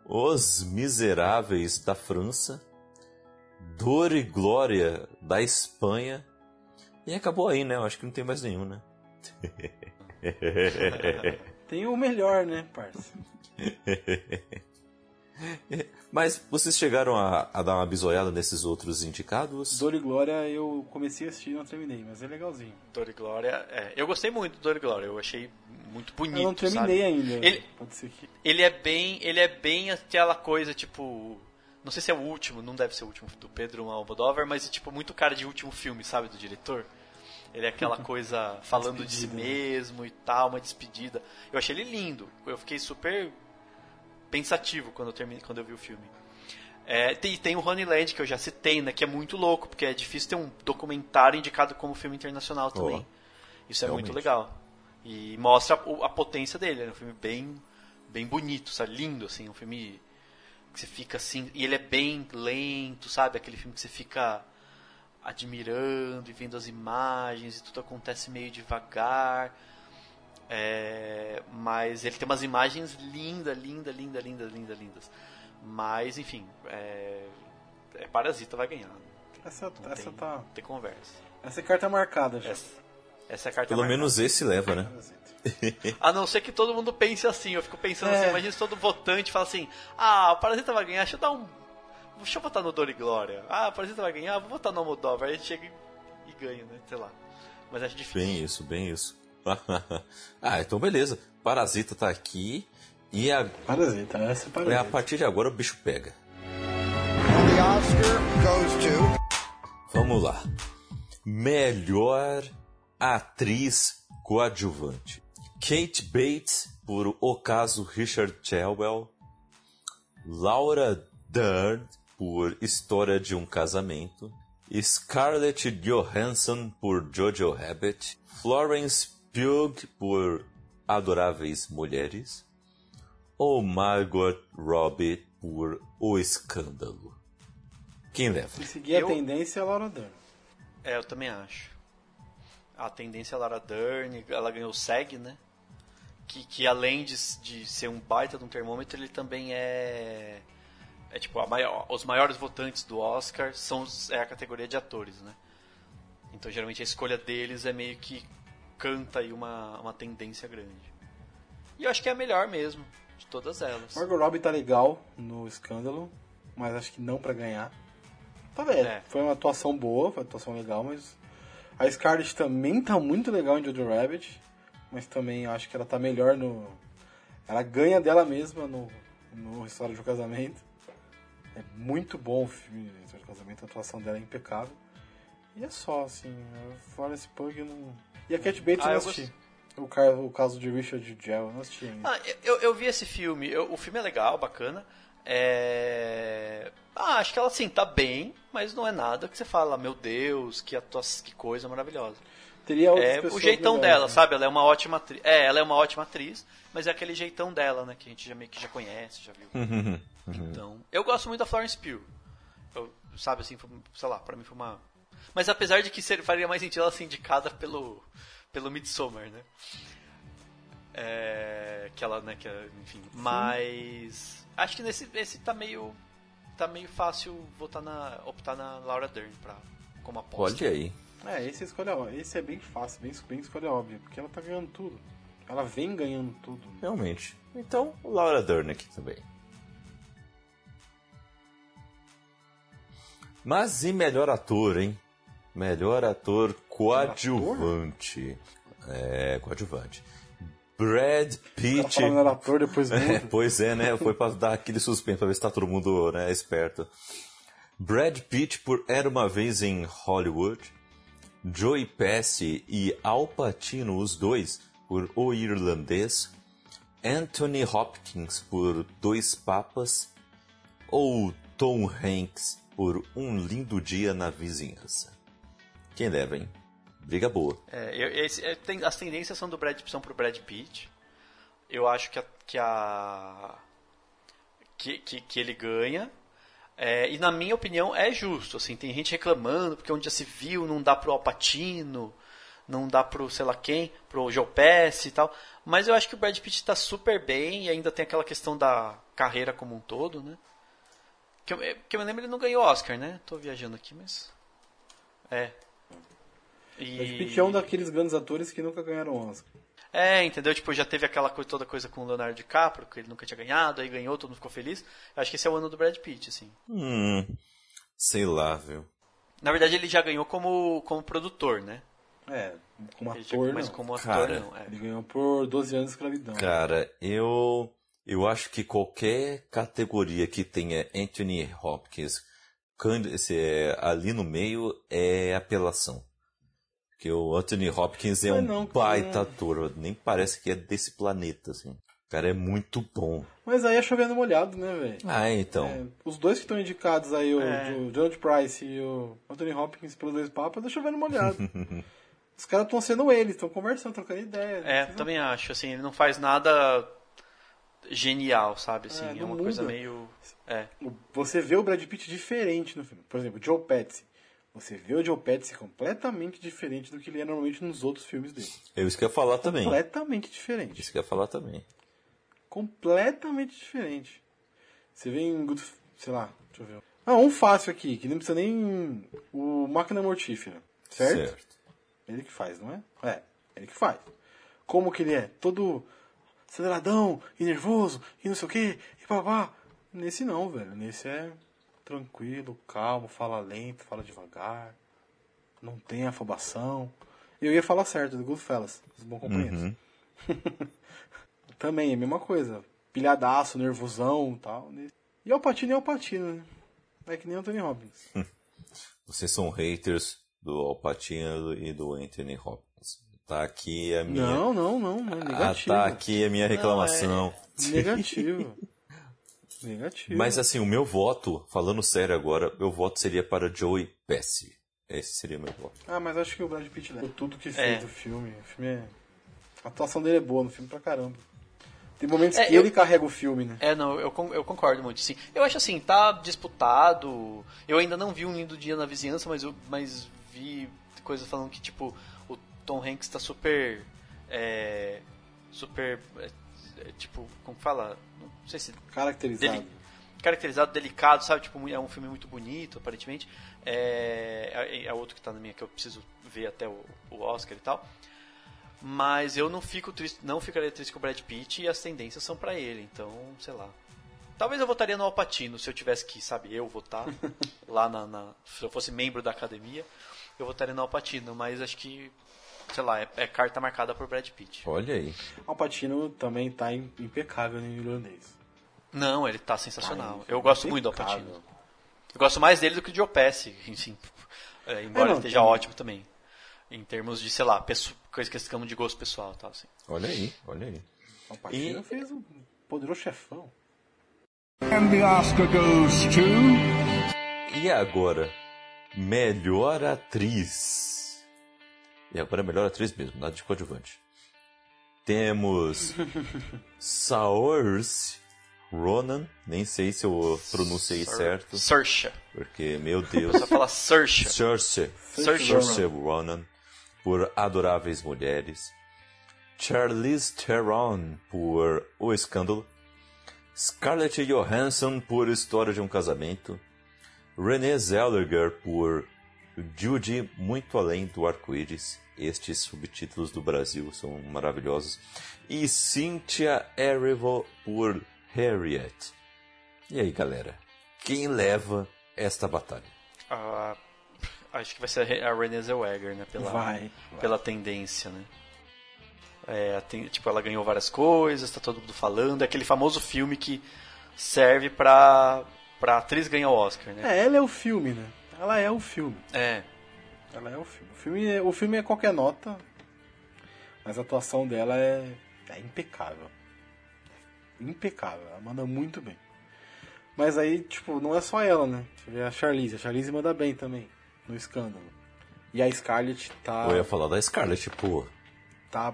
Os Miseráveis, da França. Dor e Glória, da Espanha. E acabou aí, né? Eu acho que não tem mais nenhum, né? Tem o melhor, né, parça? Mas vocês chegaram a, a dar uma bisoiada nesses outros indicados? Dor e Glória eu comecei a assistir e não terminei, mas é legalzinho. Dor e Glória. É. Eu gostei muito do Dor e Glória, eu achei muito bonito. eu não terminei sabe? ainda. Ele, Pode ser que. ele é bem. Ele é bem aquela coisa, tipo. Não sei se é o último, não deve ser o último do Pedro Almodóvar, mas é tipo muito cara de último filme, sabe, do diretor. Ele é aquela coisa falando de si Despedida, né? mesmo e tal, uma despedida. Eu achei ele lindo. Eu fiquei super pensativo quando eu terminei, quando eu vi o filme. É, tem, tem o Honeyland, que eu já citei, né, que é muito louco, porque é difícil ter um documentário indicado como filme internacional também. Isso é muito realmente. legal. E mostra o- a potência dele. É um filme bem, bem bonito, sabe? Lindo, assim. Um filme que você fica assim... E ele é bem lento, sabe? Aquele filme que você fica admirando e vendo as imagens e tudo acontece meio devagar. É, mas ele tem umas imagens lindas, lindas, lindas, lindas, lindas, lindas. Mas, enfim, é, é Parasita vai ganhar. Essa, Não essa tem, tá. não tem conversa. Essa é carta marcada já. Essa, essa é a carta Pelo marcada. menos esse leva, né? A não ser que todo mundo pense assim. Eu fico pensando É. assim, imagina se todo votante fala assim, ah, o Parasita vai ganhar, deixa eu dar um. Deixa eu votar no Dor e Glória. Ah, o Parasita vai ganhar, vou votar no Almodóvar. Aí a gente chega e, e ganha, né? Sei lá. Mas acho difícil. Bem isso, bem isso. ah, então beleza. Parasita tá aqui. E a, Parasita, essa é é, a Parasita. partir de agora o bicho pega. And the Oscar goes to. Vamos lá. Melhor atriz coadjuvante. Kate Bates por O Caso Richard Chewell. Laura Dern por História de um Casamento. Scarlett Johansson por Jojo Rabbit. Florence Pugh por Adoráveis Mulheres. Ou Margot Robbie por O Escândalo. Quem leva? Se seguir a Eu- tendência é a Laura Dern. É, eu também acho. A tendência é a Lara Dern, ela ganhou o SEG, né? Que, que além de, de ser um baita de um termômetro, ele também é. É tipo, a maior, os maiores votantes do Oscar são é a categoria de atores, né? Então geralmente a escolha deles é meio que canta aí uma, uma tendência grande. E eu acho que é a melhor mesmo, de todas elas. Margot Robbie tá legal no escândalo, mas acho que não pra ganhar. Tá vendo? É. Foi uma atuação boa, foi uma atuação legal, mas. A Scarlett também tá muito legal em Jojo Rabbit, mas também eu acho que ela tá melhor no. Ela ganha dela mesma no, no História de um Casamento. É muito bom o filme História de um Casamento, a atuação dela é impecável. E é só, assim, Florence Pugh eu não. E a Cat Bates Ah, eu assisti. O, ca- o caso de Richard eu não assisti ainda. Ah, eu, eu vi esse filme, eu- o filme é legal, bacana. É... Ah, acho que ela assim, tá bem, mas não é nada que você fala, meu Deus, que, atua... que coisa maravilhosa. Teria É o jeitão melhores, dela, né? sabe? Ela é uma ótima atriz. É, ela é uma ótima atriz, mas é aquele jeitão dela, né? Que a gente já meio que já conhece, já viu. Então, eu gosto muito da Florence Pugh. Eu, sabe assim, foi, sei lá, pra mim foi uma. Mas apesar de que faria mais sentido ela ser indicada pelo pelo Midsommar, né? É, que ela, né, que é, enfim, mas acho que nesse esse tá meio tá meio fácil votar na optar na Laura Dern para como aposta. Olha aí. É, esse é, escolha, esse é bem fácil, bem, bem escolha óbvia, porque ela tá ganhando tudo. Ela vem ganhando tudo. Realmente. Então, Laura Dern aqui também. Mas e melhor ator, hein? Melhor ator coadjuvante. É, coadjuvante. Brad Pitt. fala melhor ator, depois É, pois é, né? Foi pra dar aquele suspense, pra ver se tá todo mundo né, esperto. Brad Pitt por Era Uma Vez em Hollywood. Joey Pesci e Al Pacino, os dois, por O Irlandês. Anthony Hopkins por Dois Papas. Ou Tom Hanks por Um Lindo Dia na Vizinhança. Quem leva, hein? Briga boa. É, eu- esse- é, tem- as tendências são do Brad são pro Brad Pitt. Eu acho que a, que a que, que, que ele ganha. É, e na minha opinião é justo. Assim, tem gente reclamando porque onde já se viu não dá pro Alpatino, não dá pro sei lá quem, pro Joe Pesci e tal. Mas eu acho que o Brad Pitt está super bem e ainda tem aquela questão da carreira como um todo, né? Que eu, é, que eu me lembro ele não ganhou Oscar, né? Tô viajando aqui, mas é. E... Brad Pitt é um daqueles grandes atores que nunca ganharam Oscar. É, entendeu? Tipo, já teve aquela coisa, toda coisa com o Leonardo DiCaprio, que ele nunca tinha ganhado, aí ganhou, todo mundo ficou feliz. Eu acho que esse é o ano do Brad Pitt, assim. Hum. Sei lá, viu? Na verdade, ele já ganhou como, como produtor, né? É, como Ele já- ator, mas não. como ator, Cara. não. É. Ele ganhou por 12 anos de escravidão. Cara, eu eu acho que qualquer categoria que tenha Anthony Hopkins é ali no meio é apelação. Porque o Anthony Hopkins é Mas um não, baita ator, nem parece que é desse planeta, assim. O cara é muito bom. Mas aí é chovendo molhado, né, velho? Ah, então. É, os dois que estão indicados aí, o, É. o George Price e o Anthony Hopkins pelos dois papas, tá chovendo molhado. Os caras estão sendo eles, estão conversando, trocando ideia. É, também acho, assim, ele não faz nada genial, sabe? Assim, É, é, não uma coisa muda. meio. É. não- Você vê o Brad Pitt diferente no filme. Por exemplo, Joe Pesci. Você vê o Joe Pesci completamente diferente do que ele é normalmente nos outros filmes dele. É isso que eu ia falar também. Completamente diferente. Isso que eu ia falar também. completamente diferente. Você vê em Good, sei lá, deixa eu ver. Ah, um fácil aqui, que não precisa nem o Máquina Mortífera, certo? Ele que faz, não é? É, ele que faz. Como que ele é? Todo aceleradão e nervoso e não sei o que, e babá. Nesse não, velho. Nesse é tranquilo, calmo, fala lento, fala devagar. Não tem afobação. Eu ia falar certo, do Goodfellas, os bons companheiros. Uhum. Também é a mesma coisa. Pilhadaço, nervosão e tal. E Alpatino é Alpatino, né? É que nem Anthony Robbins. Vocês são haters do Al Pacino e do Anthony Hopkins. Tá aqui a minha. Não, não, não, não. Ah, Negativo. tá aqui a minha reclamação. Negativo. Negativo. Mas assim, o meu voto, falando sério agora, meu voto seria para Joey Pesci. Esse seria o meu voto. Ah, mas acho que o Brad Pitt leva tudo que É. fez do filme. O filme é... A atuação dele é boa no filme pra caramba. Tem momentos É, que eu- ele carrega o filme, né? É, não, eu, eu concordo muito, sim. Eu acho assim, tá disputado. Eu ainda não vi um lindo dia na vizinhança, mas eu mas vi coisas falando que, tipo, o Tom Hanks tá super. É, super. É, tipo, como fala? Não sei se. Caracterizado. Deli- caracterizado, delicado, sabe? Tipo, é um filme muito bonito, aparentemente. É, é, é outro que tá na minha que eu preciso ver até o, o Oscar e tal. Mas eu não fico triste, não ficaria triste com o Brad Pitt e as tendências são pra ele, então, sei lá. Talvez eu votaria no Alpatino se eu tivesse que, sabe, eu votar lá na, na- se eu fosse membro da academia, eu votaria no Alpatino, mas acho que sei lá, é, é carta marcada por Brad Pitt. Olha aí. Alpatino também tá im- impecável no irlandês. Não, ele tá sensacional. Tá eu gosto muito do impecável. Alpatino. Eu gosto mais dele do que o Joe Pesci, enfim. É, embora É, não, ele esteja tem- ótimo também. Em termos de, sei lá, coisa que estamos de gosto pessoal tal, assim. Olha aí, olha aí. Alpatino E- fez um poderoso chefão. And the Oscar goes to. E agora, melhor atriz. E agora é melhor atriz mesmo, nada de coadjuvante. Temos Saoirse Ronan, nem sei se eu pronunciei Sir- certo, Saoirse. porque, meu Deus. Você fala Saoirse. Saoirse. Saoirse Ronan, por Adoráveis Mulheres. Charlize Theron, por O Escândalo. Scarlett Johansson, por História de um Casamento. Renée Zellweger, por Judy Muito Além do Arco-Íris. Estes subtítulos do Brasil são maravilhosos. E Cynthia Erivo, por Harriet. E aí, galera? Quem leva esta batalha? Ah, acho que vai ser a Renée Zellweger, né? Pela, Vai, pela tendência, né? É, tem- tipo, ela ganhou várias coisas, tá todo mundo falando. É aquele famoso filme que serve pra, pra atriz ganhar o Oscar, né? É, ela é o filme, né? Ela é o filme. É. Ela é o filme. O filme é, o filme é qualquer nota, mas a atuação dela é, é impecável. Impecável. Ela manda muito bem. Mas aí, tipo, não é só ela, né? Você vê a Charlize. A Charlize manda bem também, no escândalo. E a Scarlett tá. Eu ia falar da Scarlett, pô. tá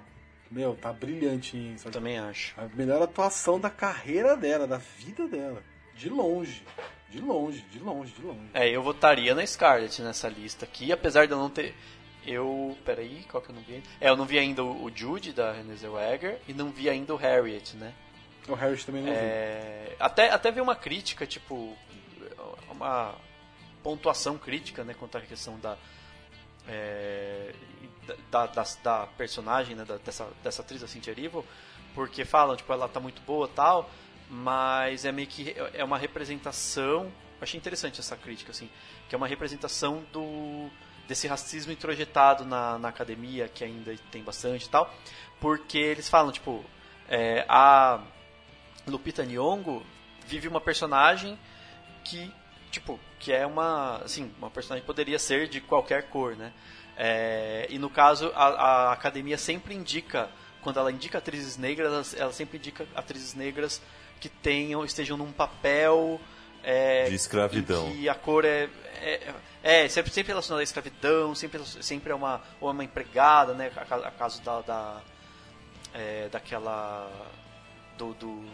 meu, tá brilhante em Eu também acho. A melhor atuação da carreira dela, da vida dela. De longe. De longe, de longe, de longe. É, eu votaria na Scarlett nessa lista aqui, apesar de eu não ter. Eu. Peraí, qual que eu não vi ainda? É, eu não vi ainda o o Jude da Renée Zellweger e não vi ainda o Harriet, né? O Harris também não. É, até, até vi uma crítica, tipo, uma pontuação crítica, né, quanto à questão da, é, da, da, da personagem, né, da- dessa, dessa atriz, a Cynthia Erivo, porque falam, tipo, ela tá muito boa tal, mas é meio que, é uma representação, achei interessante essa crítica, assim, que é uma representação do desse racismo introjetado na, na academia, que ainda tem bastante e tal, porque eles falam, tipo, é, a Lupita Nyong'o vive uma personagem que, tipo, que é uma, assim, uma personagem que poderia ser de qualquer cor, né? É, e no caso, a, a academia sempre indica, quando ela indica atrizes negras, ela, ela sempre indica atrizes negras que tenham, estejam num papel é, De escravidão. que a cor é, é, é sempre, sempre relacionada à escravidão, sempre, sempre é uma, ou é uma empregada, né? A, a caso da, da é, daquela do, do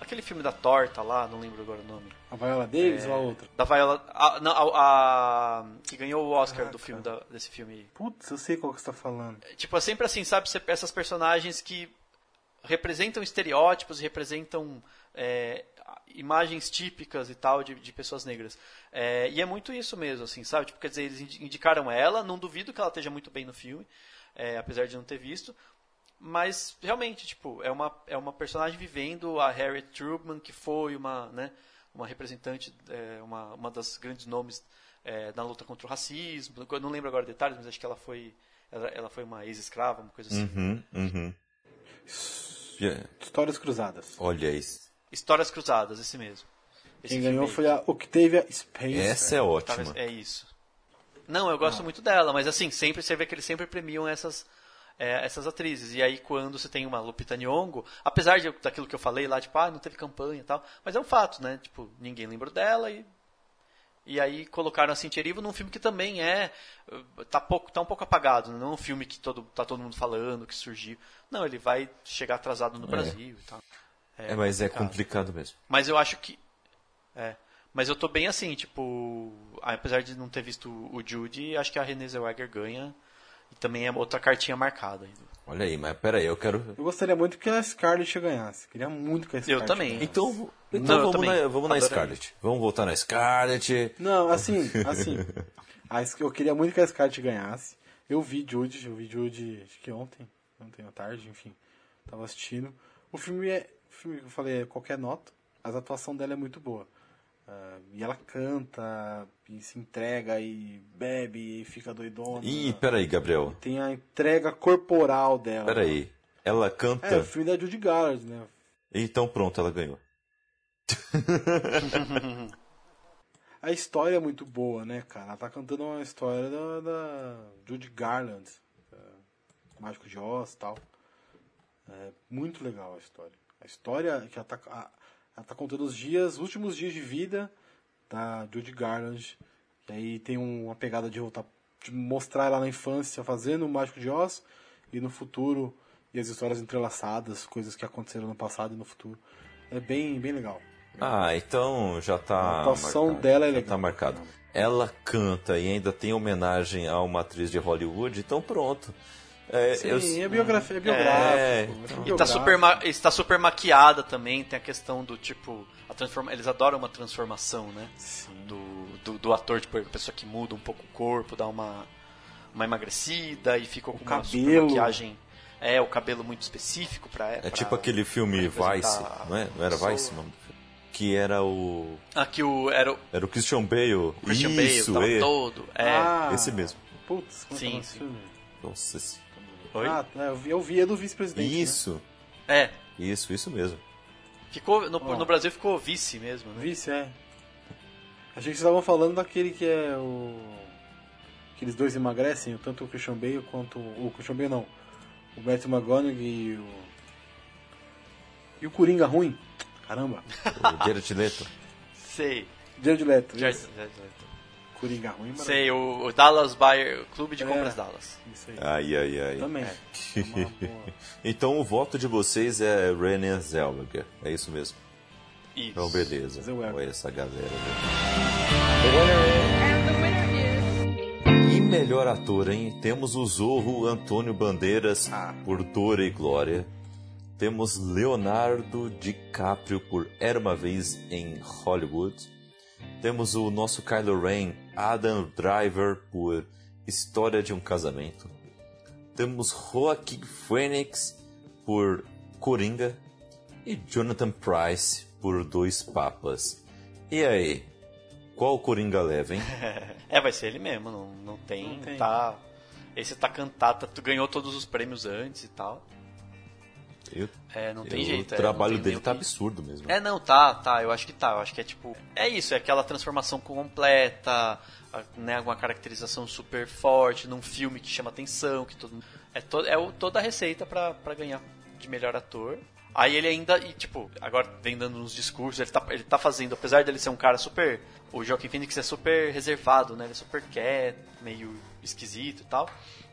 aquele filme da torta lá, não lembro agora o nome. A Viola Davis É, ou a outra? Da Viola, a, não, a, a- que ganhou o Oscar Ah, do filme cara. da- desse filme. Putz, eu sei qual que você tá falando. Tipo, é sempre assim, sabe? Essas personagens que representam estereótipos, representam é, imagens típicas e tal de, de pessoas negras. É, e é muito isso mesmo, assim, sabe? Tipo, quer dizer, eles indi- indicaram ela, não duvido que ela esteja muito bem no filme, é, apesar de não ter visto. Mas, realmente, tipo, é uma, é uma personagem vivendo a Harriet Tubman, que foi uma, né, uma representante, é, uma, uma das grandes nomes é, na luta contra o racismo. Eu não lembro agora detalhes, mas acho que ela foi, ela, ela foi uma ex-escrava, uma coisa assim. Uhum, uhum. Histórias Cruzadas. Olha isso. Histórias Cruzadas, esse mesmo. Esse Quem ganhou foi a Octavia Spencer. Essa é ótima. Talvez- é isso. Não, eu gosto muito dela, mas assim, sempre você vê que eles sempre premiam essas, é, essas atrizes. E aí quando você tem uma Lupita Nyong'o, apesar de, daquilo que eu falei lá, tipo, ah, não teve campanha e tal, mas é um fato, né? Tipo, ninguém lembrou dela e e aí colocaram a Cintia Erivo num filme que também é tá pouco tá um pouco apagado, né? não é um filme que todo tá todo mundo falando, que surgiu. Não, ele vai chegar atrasado no Brasil e tal. É, mas é complicado. complicado mesmo. Mas eu acho que. É. Mas eu tô bem assim, tipo. Apesar de não ter visto o Judy, acho que a Renée Zellweger ganha. E também é outra cartinha marcada. ainda. Olha aí, mas pera aí, eu quero. Eu gostaria muito que a Scarlett ganhasse. Queria muito que a Scarlett também. ganhasse. Então, então Não, eu vamos, também. na, vamos na. Scarlett. Vamos voltar na Scarlett. Não, assim, assim. eu queria muito que a Scarlett ganhasse. Eu vi Jude, eu vi Jude acho que ontem, ontem à tarde, enfim. Tava assistindo. O filme é, o filme que eu falei é qualquer nota, mas a atuação dela é muito boa. Ah, e ela canta, e se entrega, e bebe, e fica doidona. Ih, pera aí, Gabriel. Tem a entrega corporal dela. Pera aí. Ela canta. É, o filme da Judy Garland, né? Então pronto, ela ganhou. A história é muito boa, né, cara? Ela tá cantando uma história da, da Judy Garland, é, Mágico de Oz e tal. É muito legal a história. A história que ela tá, ela tá contando os dias, os últimos dias de vida da Judy Garland. E aí tem um- uma pegada de voltar de mostrar ela na infância fazendo o Mágico de Oz e no futuro e as histórias entrelaçadas, coisas que aconteceram no passado e no futuro. É bem, bem legal. Ah, então já tá. A atuação marcado, dela é já legal. Tá marcado. Ela canta e ainda tem homenagem a uma atriz de Hollywood, então pronto. É, Sim, eu- é biografia, é biográfico. É, é então. E tá super, ma- está super maquiada também, tem a questão do tipo. A transforma... Eles adoram uma transformação, né? Do, do, do ator, tipo, a pessoa que muda um pouco o corpo, dá uma, uma emagrecida e ficou com uma super cabelo. maquiagem. É, o cabelo muito específico pra. É tipo aquele filme pra Vice, não é? Não era pessoa. Vice o filme? Que era o. Aqui o. Era o Era o Christian Bale. Christian Isso, Bale, tava é. todo. É. Ah, Esse mesmo. Putz, como é que Sim, é o sim. Nossa, esse- Oi? Ah, é, eu vi, eu vi a do vice-presidente. né? Isso, É. isso, isso mesmo. Ficou, no, Ó. no Brasil ficou vice mesmo, né? Vice, é. Achei que vocês estavam falando daquele que é o. Aqueles dois emagrecem, tanto o Christian Bale quanto. O Christian Bale não. O Matthew McConaughey e o. E o Coringa ruim. Caramba. O Jared Leto. Sei. Jared Leto. Isso. já- já- Coringa ruim, mas. Sei, o, o Dallas Buyer, Clube de É. Compras Dallas. Isso aí. Ai, ai, ai. Também. É então o voto de vocês é Renée Zellweger. É isso mesmo. Isso. Então, beleza. Zellweger. Olha essa galera. E melhor ator, hein? Temos o Zorro Antônio Bandeiras Ah. por Dor e Glória. Temos Leonardo DiCaprio por Era Uma Vez em Hollywood. Temos o nosso Kylo Ren, Adam Driver por História de um Casamento. Temos Joaquin Phoenix por Coringa. E Jonathan Price por Dois Papas. E aí? Qual Coringa leva, hein? É, vai ser ele mesmo, não, não tem, Não tem. tá... Esse tá cantado, tu ganhou todos os prêmios antes e tal. Eu- É, não tem eu- jeito. O é, trabalho tem dele tá que- absurdo mesmo. É, não, tá, tá, eu acho que tá, eu acho que é tipo... É isso, é aquela transformação completa, né, uma caracterização super forte, num filme que chama atenção, que todo. É, to, é o- toda a receita pra, pra ganhar de melhor ator. Aí ele ainda, e tipo, agora vem dando uns discursos, ele tá, ele tá fazendo, apesar dele ser um cara super... O Joaquin Phoenix é super reservado, né, ele é super quieto, meio esquisito e tal.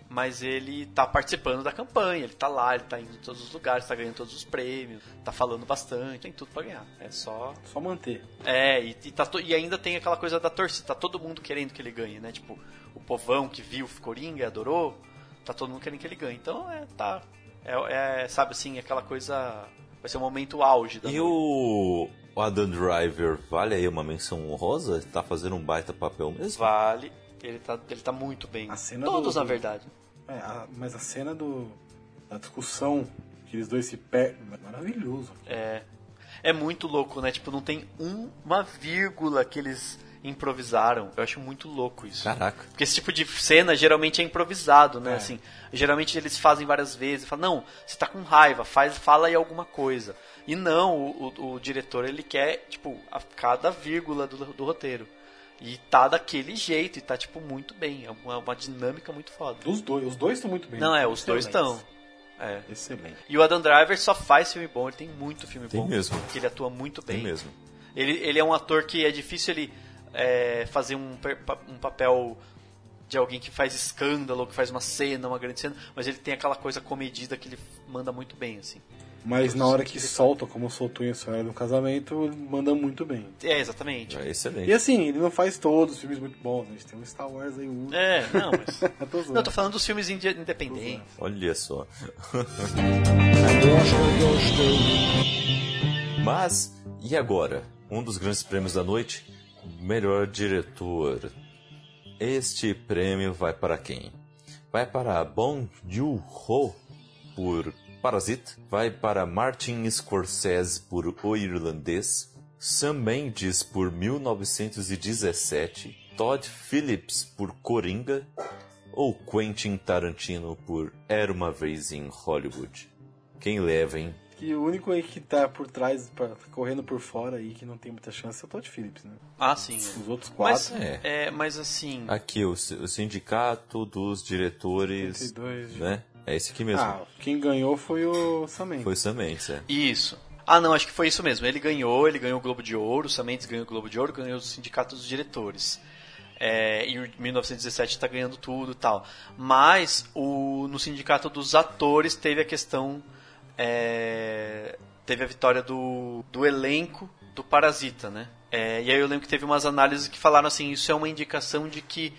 Mas ele tá participando da campanha, ele tá lá, ele tá indo em todos os lugares, tá ganhando todos os prêmios, tá falando bastante, tem tudo pra ganhar. É só. Só manter. É, e, e, tá to- e ainda tem aquela coisa da torcida, tá todo mundo querendo que ele ganhe, né? Tipo, o povão que viu o Coringa, adorou, tá todo mundo querendo que ele ganhe. Então, é, tá. É, é, sabe assim, aquela coisa. Vai ser o momento auge da E o o Adam Driver, vale aí uma menção honrosa? Tá fazendo um baita papel mesmo? Vale. Ele tá, ele tá muito bem. A cena Todos, do- na verdade. É, a- mas a cena do. da discussão que eles dois se perdem. é Maravilhoso. É. É muito louco, né? Tipo, não tem uma vírgula que eles improvisaram. Eu acho muito louco isso. Caraca. Porque esse tipo de cena geralmente é improvisado, né? É. Assim, geralmente eles fazem várias vezes, falam, não, você tá com raiva, faz, fala aí alguma coisa. E não, o, o- o diretor ele quer, tipo, a cada vírgula do, do roteiro. E tá daquele jeito, e tá, tipo, muito bem. É uma, uma dinâmica muito foda. Dos dois. Os dois estão muito bem. Não, é, os dois estão. É. Excelente. E o Adam Driver só faz filme bom, ele tem muito filme Tem bom. mesmo. Que ele atua muito bem. Tem mesmo. Ele, ele é um ator que é difícil ele é, fazer um, um papel de alguém que faz escândalo, que faz uma cena, uma grande cena, mas ele tem aquela coisa comedida que ele manda muito bem, assim. Mas na hora que solta, como soltou em História do Casamento, manda muito bem. É, exatamente. É excelente. E assim, ele não faz todos os filmes muito bons. né? A gente tem um Star Wars aí, um. É, não, mas. Eu tô zoando. Não, tô falando dos filmes inde- independentes. Olha só. Mas, e agora? Um dos grandes prêmios da noite? Melhor diretor. Este prêmio vai para quem? Vai para Bong Joon-ho por Parasite, vai para Martin Scorsese por O Irlandês, Sam Mendes por 1917, Todd Phillips por Coringa ou Quentin Tarantino por Era Uma Vez em Hollywood? Quem leva, hein? Que o único aí que tá por trás, pra- correndo por fora aí, que não tem muita chance, é o Todd Phillips, né? Ah, sim. Os outros Mas, quatro. É. é, mas assim. Aqui, o, o Sindicato dos Diretores. 32. Né? É esse aqui mesmo. Ah, quem ganhou foi o Sam Mendes. Foi Sam Mendes, é. Isso. Ah, não, acho que foi isso mesmo. Ele ganhou, ele ganhou o Globo de Ouro, o Sam Mendes ganhou o Globo de Ouro, ganhou o Sindicato dos Diretores. É, e o 1917 está ganhando tudo e tal. Mas o, no sindicato dos atores teve a questão. É, teve a vitória do, do elenco do Parasita, né? É, e aí eu lembro que teve umas análises que falaram assim: isso é uma indicação de que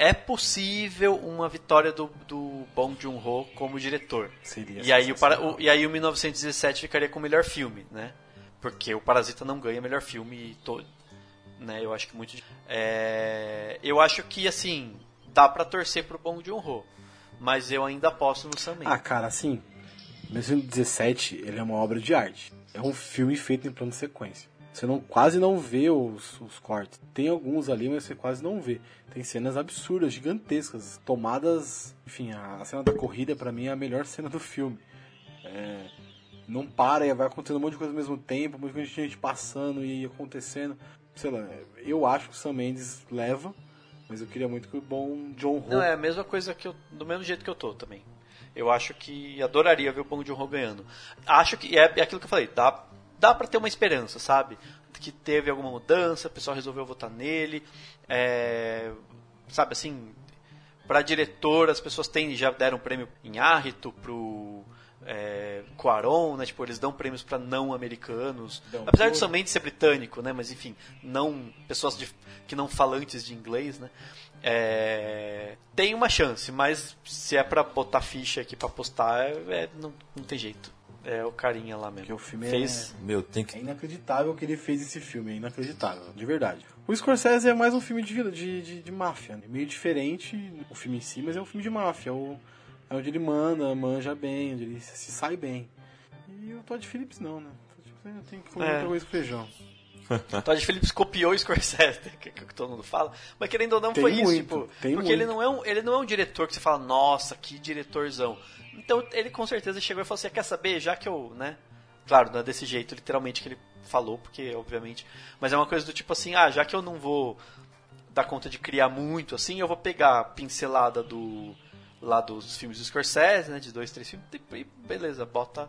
é possível uma vitória do, do Bong Joon-ho como diretor. Seria e aí, o, para, o, e aí o 1917 ficaria com o melhor filme, né? Porque o Parasita não ganha melhor filme todo, né? Eu acho que muito é, eu acho que assim, dá para torcer pro Bong Joon-ho, mas eu ainda aposto no Sam. Ah, cara, assim, 1917, ele é uma obra de arte. É um filme feito em plano de sequência. Você não, quase não vê os, os cortes. Tem alguns ali, mas você quase não vê. Tem cenas absurdas, gigantescas, tomadas. Enfim, a, a cena da corrida para mim é a melhor cena do filme. É, não para e vai acontecendo um monte de coisa ao mesmo tempo, um monte de gente passando e acontecendo. Sei lá, eu acho que o Sam Mendes leva, mas eu queria muito que o bom John Ho. Não, é a mesma coisa que eu. Do mesmo jeito que eu tô também. Eu acho que adoraria ver o Bong Joon-ho ganhando. Acho que é, é aquilo que eu falei, dá, dá para ter uma esperança, sabe? Que teve alguma mudança, o pessoal resolveu votar nele. É, sabe assim, para diretor, as pessoas têm, já deram prêmio em Árrito pro é, Quaron, né? Tipo, eles dão prêmios para não americanos. Dão Apesar de tudo. somente ser britânico, né? Mas enfim, não pessoas de- que não falantes de inglês, né? É, tem uma chance, mas se é pra botar ficha aqui pra postar, é, é- não, não tem jeito. É o carinha lá mesmo. Porque o filme é- Fez. Meu, tem É que. inacreditável o que ele fez esse filme, é inacreditável, de verdade. O Scorsese é mais um filme de, de, de, de máfia, né? meio diferente o filme em si, mas é um filme de máfia. É, o- é onde ele manda, manja bem, onde ele se sai bem. E o Todd Phillips não, né? O Todd Phillips ainda tem que comer É. outra coisa com feijão. Todd Phillips copiou o Scorsese, que, é o que todo mundo fala. Mas querendo ou não, Tem foi isso. muito, Tipo, tem porque ele muito. não, é um, ele não é um diretor que você fala, nossa, que diretorzão. Então ele com certeza chegou e falou assim: quer saber, já que eu, né? Claro, não é desse jeito, literalmente, que ele falou, porque obviamente. Mas é uma coisa do tipo assim: ah, já que eu não vou dar conta de criar muito assim, eu vou pegar a pincelada do. lá dos filmes do Scorsese, né? De dois, três filmes, e beleza, bota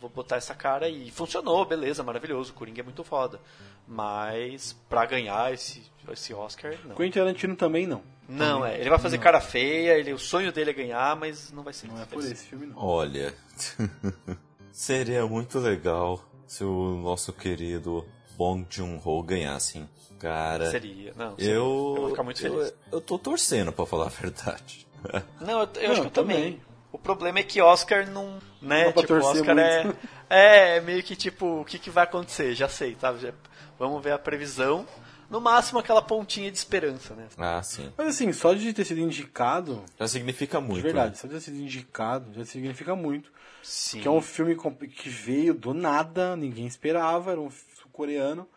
vou botar essa cara e funcionou, beleza, maravilhoso, o Coringa é muito foda. Mas pra ganhar esse, esse Oscar, não. Quentin Tarantino também não. Não, Também é, ele vai fazer cara feia, ele, o sonho dele é ganhar, mas não vai ser. Não é por esse filme, não. Olha. Seria muito legal se o nosso querido Bong Joon-ho ganhasse, hein? Cara, Seria, não. seria. eu, eu vou ficar muito feliz. eu, eu tô torcendo, pra falar a verdade. Não, eu, eu Não, acho que eu também. também. O problema é que Oscar não. Né, Não tipo, Oscar é, muito. é. É meio que tipo, o que, que vai acontecer? Já sei, tá? Já- vamos ver a previsão. No máximo aquela pontinha de esperança, né? Ah, sim. Mas assim, só de ter sido indicado, Já significa muito. de verdade, né? só de ter sido indicado já significa muito. Sim. Que é um filme com- que veio do nada, ninguém esperava, era um coreano.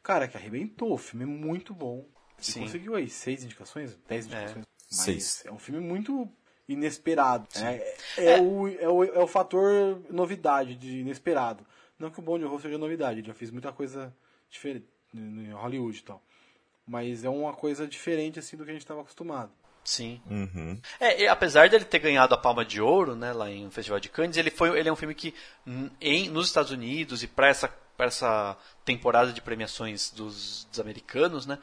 Cara, que arrebentou, o filme é muito bom. Sim. conseguiu aí seis indicações, dez indicações. Mas Seis. é um filme muito inesperado. É, é, O, é, o, é o fator novidade, de inesperado. Não que o Bond Horror seja novidade, ele já fez muita coisa diferente em Hollywood e tal. Mas é uma coisa diferente assim do que a gente estava acostumado. Sim. Uhum. É, e apesar dele ter ganhado a Palma de Ouro, né, lá em Festival de Cannes, ele foi, ele é um filme que n- em, nos Estados Unidos e para essa, pra essa temporada de premiações dos, dos americanos, né,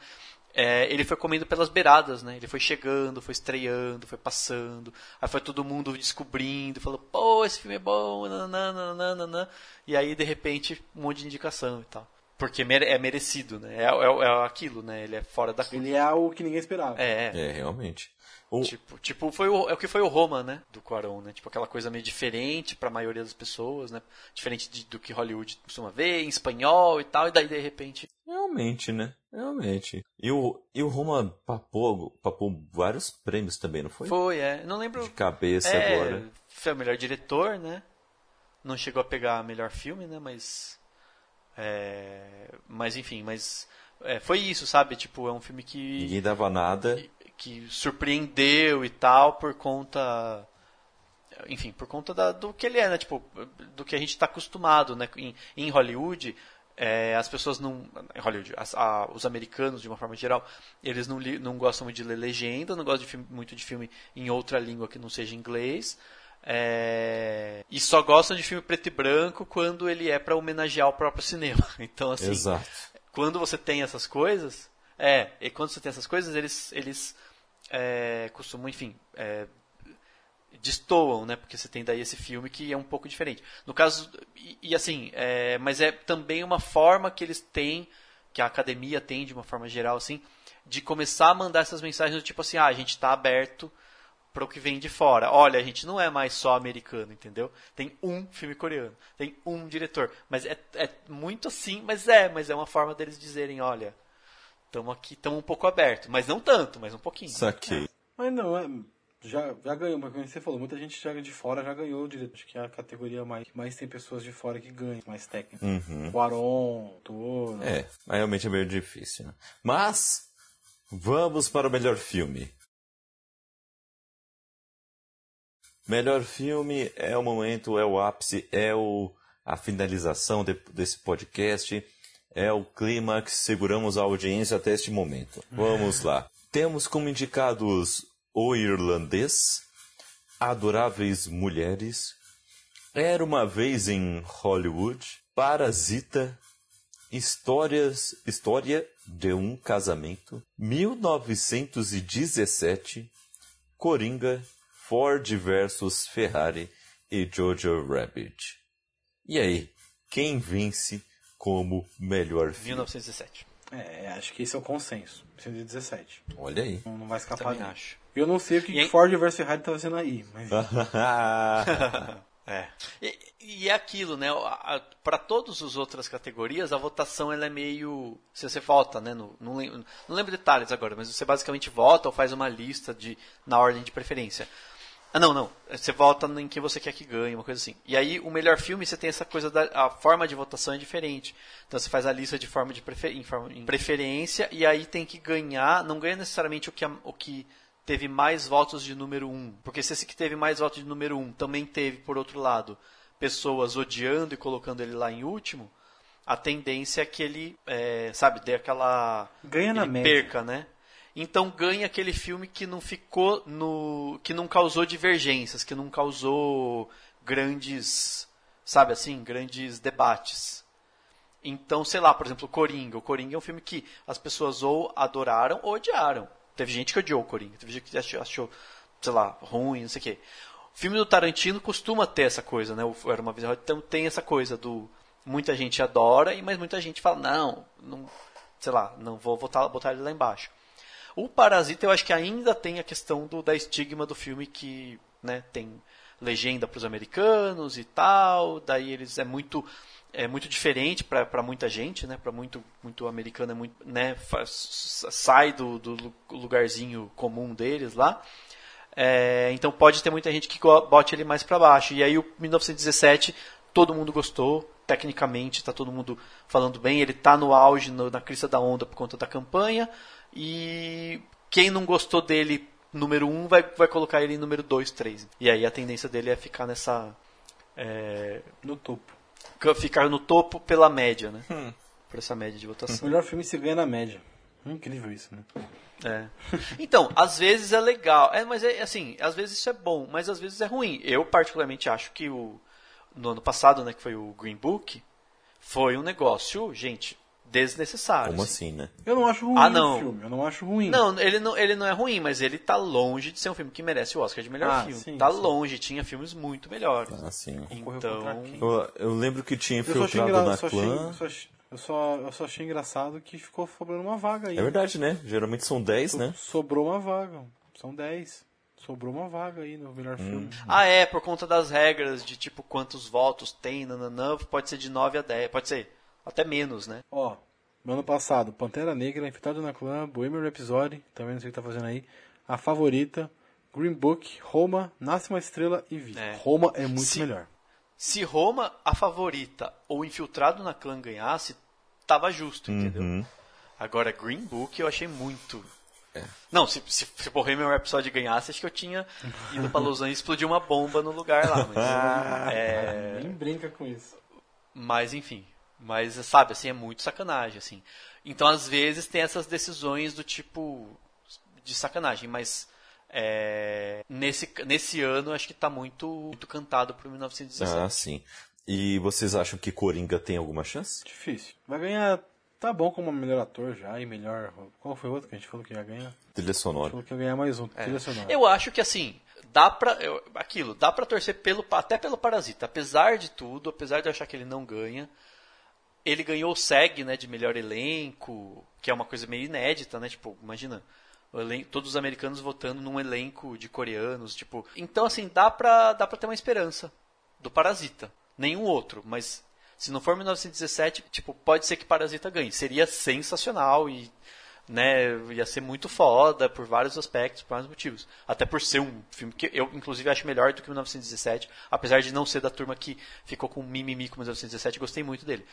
é, ele foi comendo pelas beiradas, né? Ele foi chegando, foi estreando, foi passando, aí foi todo mundo descobrindo, falou, pô, esse filme é bom, nananana, e aí de repente um monte de indicação e tal. Porque é merecido, né? É, é, é aquilo, né? Ele é fora da curva. Ele é o que ninguém esperava. É, É, realmente. O, Tipo, tipo foi o, é o que foi o Roma, né? Do Quaron, né? Tipo, aquela coisa meio diferente pra maioria das pessoas, né? Diferente de- do que Hollywood costuma ver, em espanhol e tal, e daí de repente. Realmente, né? Realmente. E o, e o Roma papou, papou vários prêmios também, não foi? Foi, é. Não lembro. De cabeça é, agora. Foi o melhor diretor, né? Não chegou a pegar melhor filme, né? Mas. É, mas enfim, mas. é, foi isso, sabe? Tipo, é um filme que. Ninguém dava nada. que surpreendeu e tal por conta enfim por conta da- do que ele é né? Tipo do que a gente está acostumado né? Em, em Hollywood é, as pessoas não em Hollywood as- a- os americanos de uma forma geral eles não, li- não gostam muito de ler legenda não gostam de filme- muito de filme em outra língua que não seja inglês é, e só gostam de filme preto e branco quando ele é para homenagear o próprio cinema. Então assim Exato. quando você tem essas coisas, É, e quando você tem essas coisas, eles, eles é, costumam, enfim, é, destoam, né? Porque você tem daí esse filme que é um pouco diferente. No caso, e, e assim, é, mas é também uma forma que eles têm, que a academia tem de uma forma geral, assim, de começar a mandar essas mensagens do tipo assim, ah, a gente está aberto para o que vem de fora. Olha, a gente não é mais só americano, entendeu? Tem um filme coreano, tem um diretor. Mas é, é muito assim, mas é, mas é uma forma deles dizerem, olha, estamos aqui, estamos um pouco aberto, mas não tanto, mas um pouquinho. Saquei. Mas não, é, já, já ganhou, mas como você falou, muita gente já de fora já ganhou o direito. Acho que é a categoria mais, que mais tem pessoas de fora que ganham, mais técnicas. Uhum. O Aron, Toro. É, mas realmente é meio difícil. Né? Mas, vamos para o melhor filme. Melhor filme é o momento, é o ápice, é o, a finalização de- desse podcast, é o clímax, seguramos a audiência até este momento. Vamos lá. Temos como indicados O Irlandês, Adoráveis Mulheres, Era uma Vez em Hollywood, Parasita, Histórias, História de um Casamento, 1917, Coringa, Ford versus Ferrari e Jojo Rabbit. E aí, quem vence como melhor filme? 1917. É, acho que esse é o consenso. 117. Olha aí. Não, não vai escapar Também acho. Eu não sei o que E aí- Ford vs Ferrari tá fazendo aí, mas É. E, e é aquilo, né? Para todas as outras categorias, a votação ela é meio. Se você vota, né? No, não, lembro, não lembro detalhes agora, mas você basicamente vota ou faz uma lista de, na ordem de preferência. Ah, não, não. Você vota em quem você quer que ganhe, uma coisa assim. E aí, o melhor filme, você tem essa coisa da. A forma de votação é diferente. Então, você faz a lista de forma de prefer, em, forma- em preferência, e aí tem que ganhar. Não ganha necessariamente o que, o que teve mais votos de número um. Porque se esse que teve mais votos de número um também teve, por outro lado, pessoas odiando e colocando ele lá em último, a tendência é que ele, é, sabe, dê aquela. Ganha na média. perca, né? Então ganha aquele filme que não ficou no. que não causou divergências, que não causou grandes. sabe assim, grandes debates. Então, sei lá, por exemplo, Coringa. O Coringa é um filme que as pessoas ou adoraram ou odiaram. Teve gente que odiou o Coringa, teve gente que achou, achou sei lá, ruim, não sei o quê. O filme do Tarantino costuma ter essa coisa, né? Era uma vez então tem essa coisa do muita gente adora, mas muita gente fala não, não, sei lá, não vou botar, botar ele lá embaixo. O Parasita eu acho que ainda tem a questão do da estigma do filme que, né, tem legenda para os americanos e tal, daí eles é muito é muito diferente para muita gente, né? Para muito muito americano é muito, né? faz- sai do, do lu- lugarzinho comum deles lá. É, então pode ter muita gente que bote ele mais para baixo. E aí o 1917 todo mundo gostou, tecnicamente está todo mundo falando bem, ele está no auge, no- na crista da onda por conta da campanha. E quem não gostou dele número 1 um, vai, vai colocar ele em número 2, 3. E aí a tendência dele é ficar nessa. É, no topo. ficar no topo pela média, né? Hum. Por essa média de votação. O melhor filme se ganha na média. Incrível isso, né? É. Então, às vezes é legal. É, mas é assim, às vezes isso é bom, mas às vezes é ruim. Eu particularmente acho que o no ano passado, né, que foi o Green Book, foi um negócio, gente, desnecessário. Como assim. assim, né? Eu não acho ruim Ah, não. o filme. Eu não acho ruim. Não, ele não, ele não é ruim, mas ele tá longe de ser um filme que merece o Oscar de melhor Ah, filme. sim, tá sim. longe, tinha filmes muito melhores. Assim. Concorreu Então? Eu, eu lembro que tinha infiltrado na eu só achei... clã. eu só achei- Eu só, eu só achei engraçado que ficou sobrando uma vaga aí. É verdade, né? Geralmente são 10, So- né? Sobrou uma vaga. São 10. Sobrou uma vaga aí no melhor Hum. filme. Ah, é, por conta das regras de tipo quantos votos tem, nananã, pode ser de 9 a 10, pode ser até menos, né? Ó, no ano passado, Pantera Negra, Infiltrado na Clã, Bohemian Rhapsody, também não sei o que tá fazendo aí, A Favorita, Green Book, Roma, Nasce uma Estrela e Vi. É. Roma é muito Se- melhor. Se Roma, a favorita, ou Infiltrado na Clã ganhasse, tava justo, entendeu? Uhum. Agora, Green Book eu achei muito. É. Não, se, se, se Bohemian Rhapsody ganhasse, acho que eu tinha ido pra Lausanne e explodir uma bomba no lugar lá. Mas, é, Nem brinca com isso. mas enfim. Mas, sabe, assim, é muito sacanagem, assim. Então, às vezes, tem essas decisões do tipo de sacanagem, mas é, nesse, nesse ano acho que tá muito, muito cantado pro 1917. Ah, sim. E vocês acham que Coringa tem alguma chance? Difícil. Vai ganhar tá bom como melhor ator já e melhor. Qual foi o outro que a gente falou que ia ganhar? Trilha sonora. Falou que ia ganhar mais um. Trilha sonora. Eu acho que assim, dá pra. eu- aquilo, dá pra torcer pelo, até pelo Parasita. Apesar de tudo, apesar de eu achar que ele não ganha, ele ganhou o SEG, né, de melhor elenco, que é uma coisa meio inédita, né? Tipo, imagina. o elen- Todos os americanos votando num elenco de coreanos, tipo. Então, assim, dá pra, dá pra ter uma esperança do Parasita. Nenhum outro, mas se não for 1917, tipo, pode ser que Parasita ganhe. Seria sensacional e né, ia ser muito foda por vários aspectos, por vários motivos. Até por ser um filme que eu, inclusive, acho melhor do que 1917, apesar de não ser da turma que ficou com mimimi com 1917, gostei muito dele.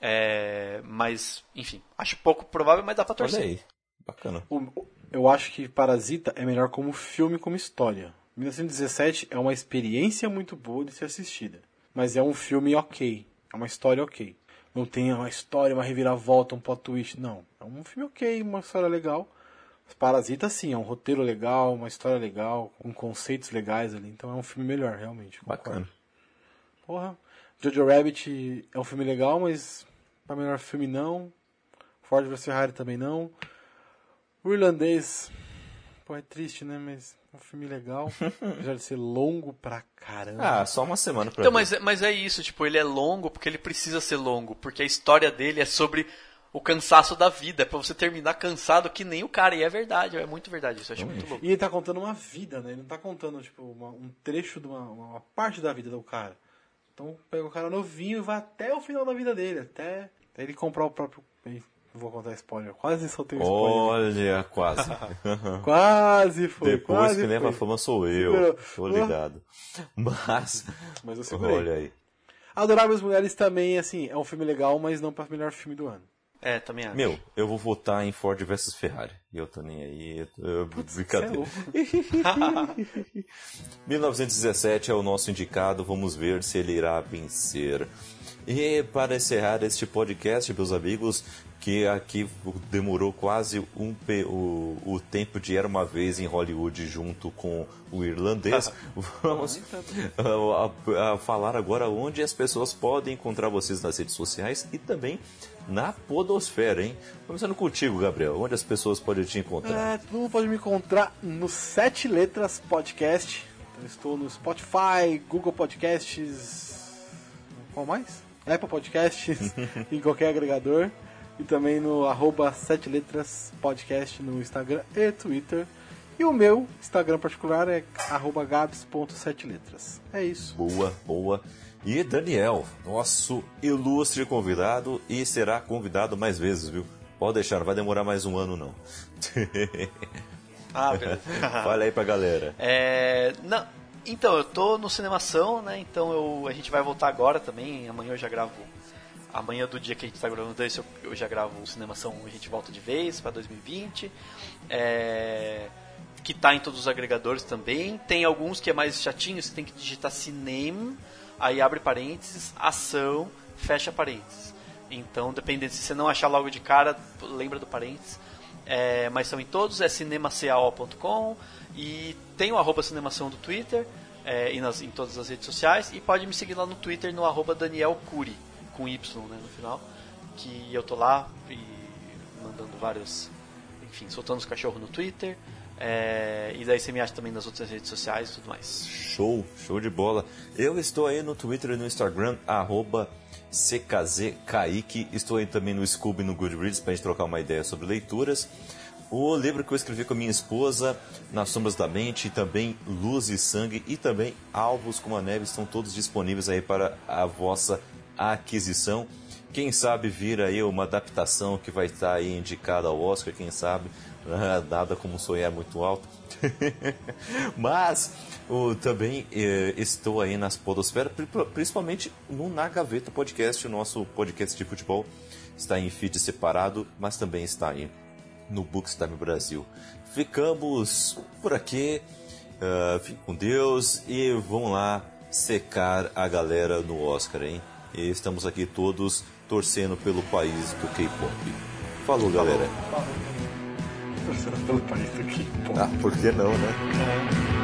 É, mas, enfim, acho pouco provável, mas dá pra torcer. Olha aí. Bacana. O- Eu acho que Parasita é melhor como filme, como história. 1917 é uma experiência muito boa de ser assistida. Mas é um filme ok. É uma história ok. Não tem uma história, uma reviravolta, um plot twist. Não. É um filme ok, uma história legal. Parasita, sim, é um roteiro legal, uma história legal, com conceitos legais ali. Então é um filme melhor, realmente. concordo. Bacana. Porra. Jojo Rabbit é um filme legal, mas para melhor filme não. Ford vs Ferrari também não. O Irlandês, pô, é triste, né? Mas é um filme legal. Apesar de ser longo pra caramba. Ah, só uma semana pra Então, ver. mas, é- mas é isso, tipo, ele é longo porque ele precisa ser longo, porque a história dele é sobre o cansaço da vida, é pra você terminar cansado que nem o cara, e é verdade, é muito verdade isso, eu acho muito louco. E ele tá contando uma vida, né? Ele não tá contando, tipo, uma- um trecho de uma, uma parte da vida do cara. Então pega o cara novinho e vai até o final da vida dele, até, ele comprar o próprio. Não vou contar spoiler, quase soltei um spoiler. Olha, quase. Quase foi. Depois quase que leva a fama sou eu. Tô ligado. Mas. Mas eu segurei. Olha aí. Adoráveis Mulheres também, assim, é um filme legal, mas não para melhor filme do ano. É, também acho. Meu, eu vou votar em Ford versus Ferrari. Eu tô nem aí. Eu, Você é brincadeira. louco. 1917 é o nosso indicado, vamos ver se ele irá vencer. E para encerrar este podcast, meus amigos, que aqui demorou quase um o, o tempo de Era Uma Vez em Hollywood junto com o irlandês, vamos a- a- a falar agora onde as pessoas podem encontrar vocês nas redes sociais e também na podosfera, hein? Começando contigo, Gabriel, onde as pessoas podem te encontrar? É, todo mundo pode me encontrar no Sete Letras Podcast. Então, estou no Spotify, Google Podcasts. Qual mais? Apple Podcasts e qualquer agregador. E também no arroba Sete Letras Podcast no Instagram e Twitter. E o meu Instagram particular é arroba gabs.seteletras. É isso. Boa, boa. E Daniel, nosso ilustre convidado e será convidado mais vezes, viu? Pode deixar, não vai demorar mais um ano não. Ah, beleza. Fala aí pra galera. É, não, então, eu tô no Cinemação, né? Então eu, a gente vai voltar agora também. Amanhã eu já gravo. Amanhã do dia que a gente tá gravando esse, eu, eu já gravo o Cinemação, a gente volta de vez pra 2020. É, que tá em todos os agregadores também. Tem alguns que é mais chatinho, você tem que digitar cinema, aí abre parênteses, ação, fecha parênteses. Então, dependendo se você não achar logo de cara, lembra do parênteses. É, mas são em todos, é cinemacao.com e tem o arroba cinemação do Twitter é, e nas, em todas as redes sociais e pode me seguir lá no Twitter no arroba Daniel Cury, com Y né, no final, que eu tô lá e mandando vários, enfim, soltando os cachorros no Twitter é, e daí você me acha também nas outras redes sociais e tudo mais. Show, show de bola. Eu estou aí no Twitter e no Instagram, arroba CKZKaique. Estou aí também no Scooby e no Goodreads pra gente trocar uma ideia sobre leituras. O livro que eu escrevi com a minha esposa, Nas Sombras da Mente, também Luz e Sangue, e também Alvos como a Neve, estão todos disponíveis aí para a vossa aquisição. Quem sabe vir aí uma adaptação que vai estar aí indicada ao Oscar, quem sabe, nada como sonhar muito alto. Mas o, também eh, estou aí nas podosferas, pri- principalmente no Na Gaveta Podcast, o nosso podcast de futebol está em feed separado, mas também está aí no Bookstime Brasil. Ficamos por aqui, fiquem com Deus e vão lá secar a galera no Oscar, hein? E estamos aqui todos torcendo pelo país do K-pop. Falou, galera. Torcendo pelo país do K-pop. Ah, por que não, né?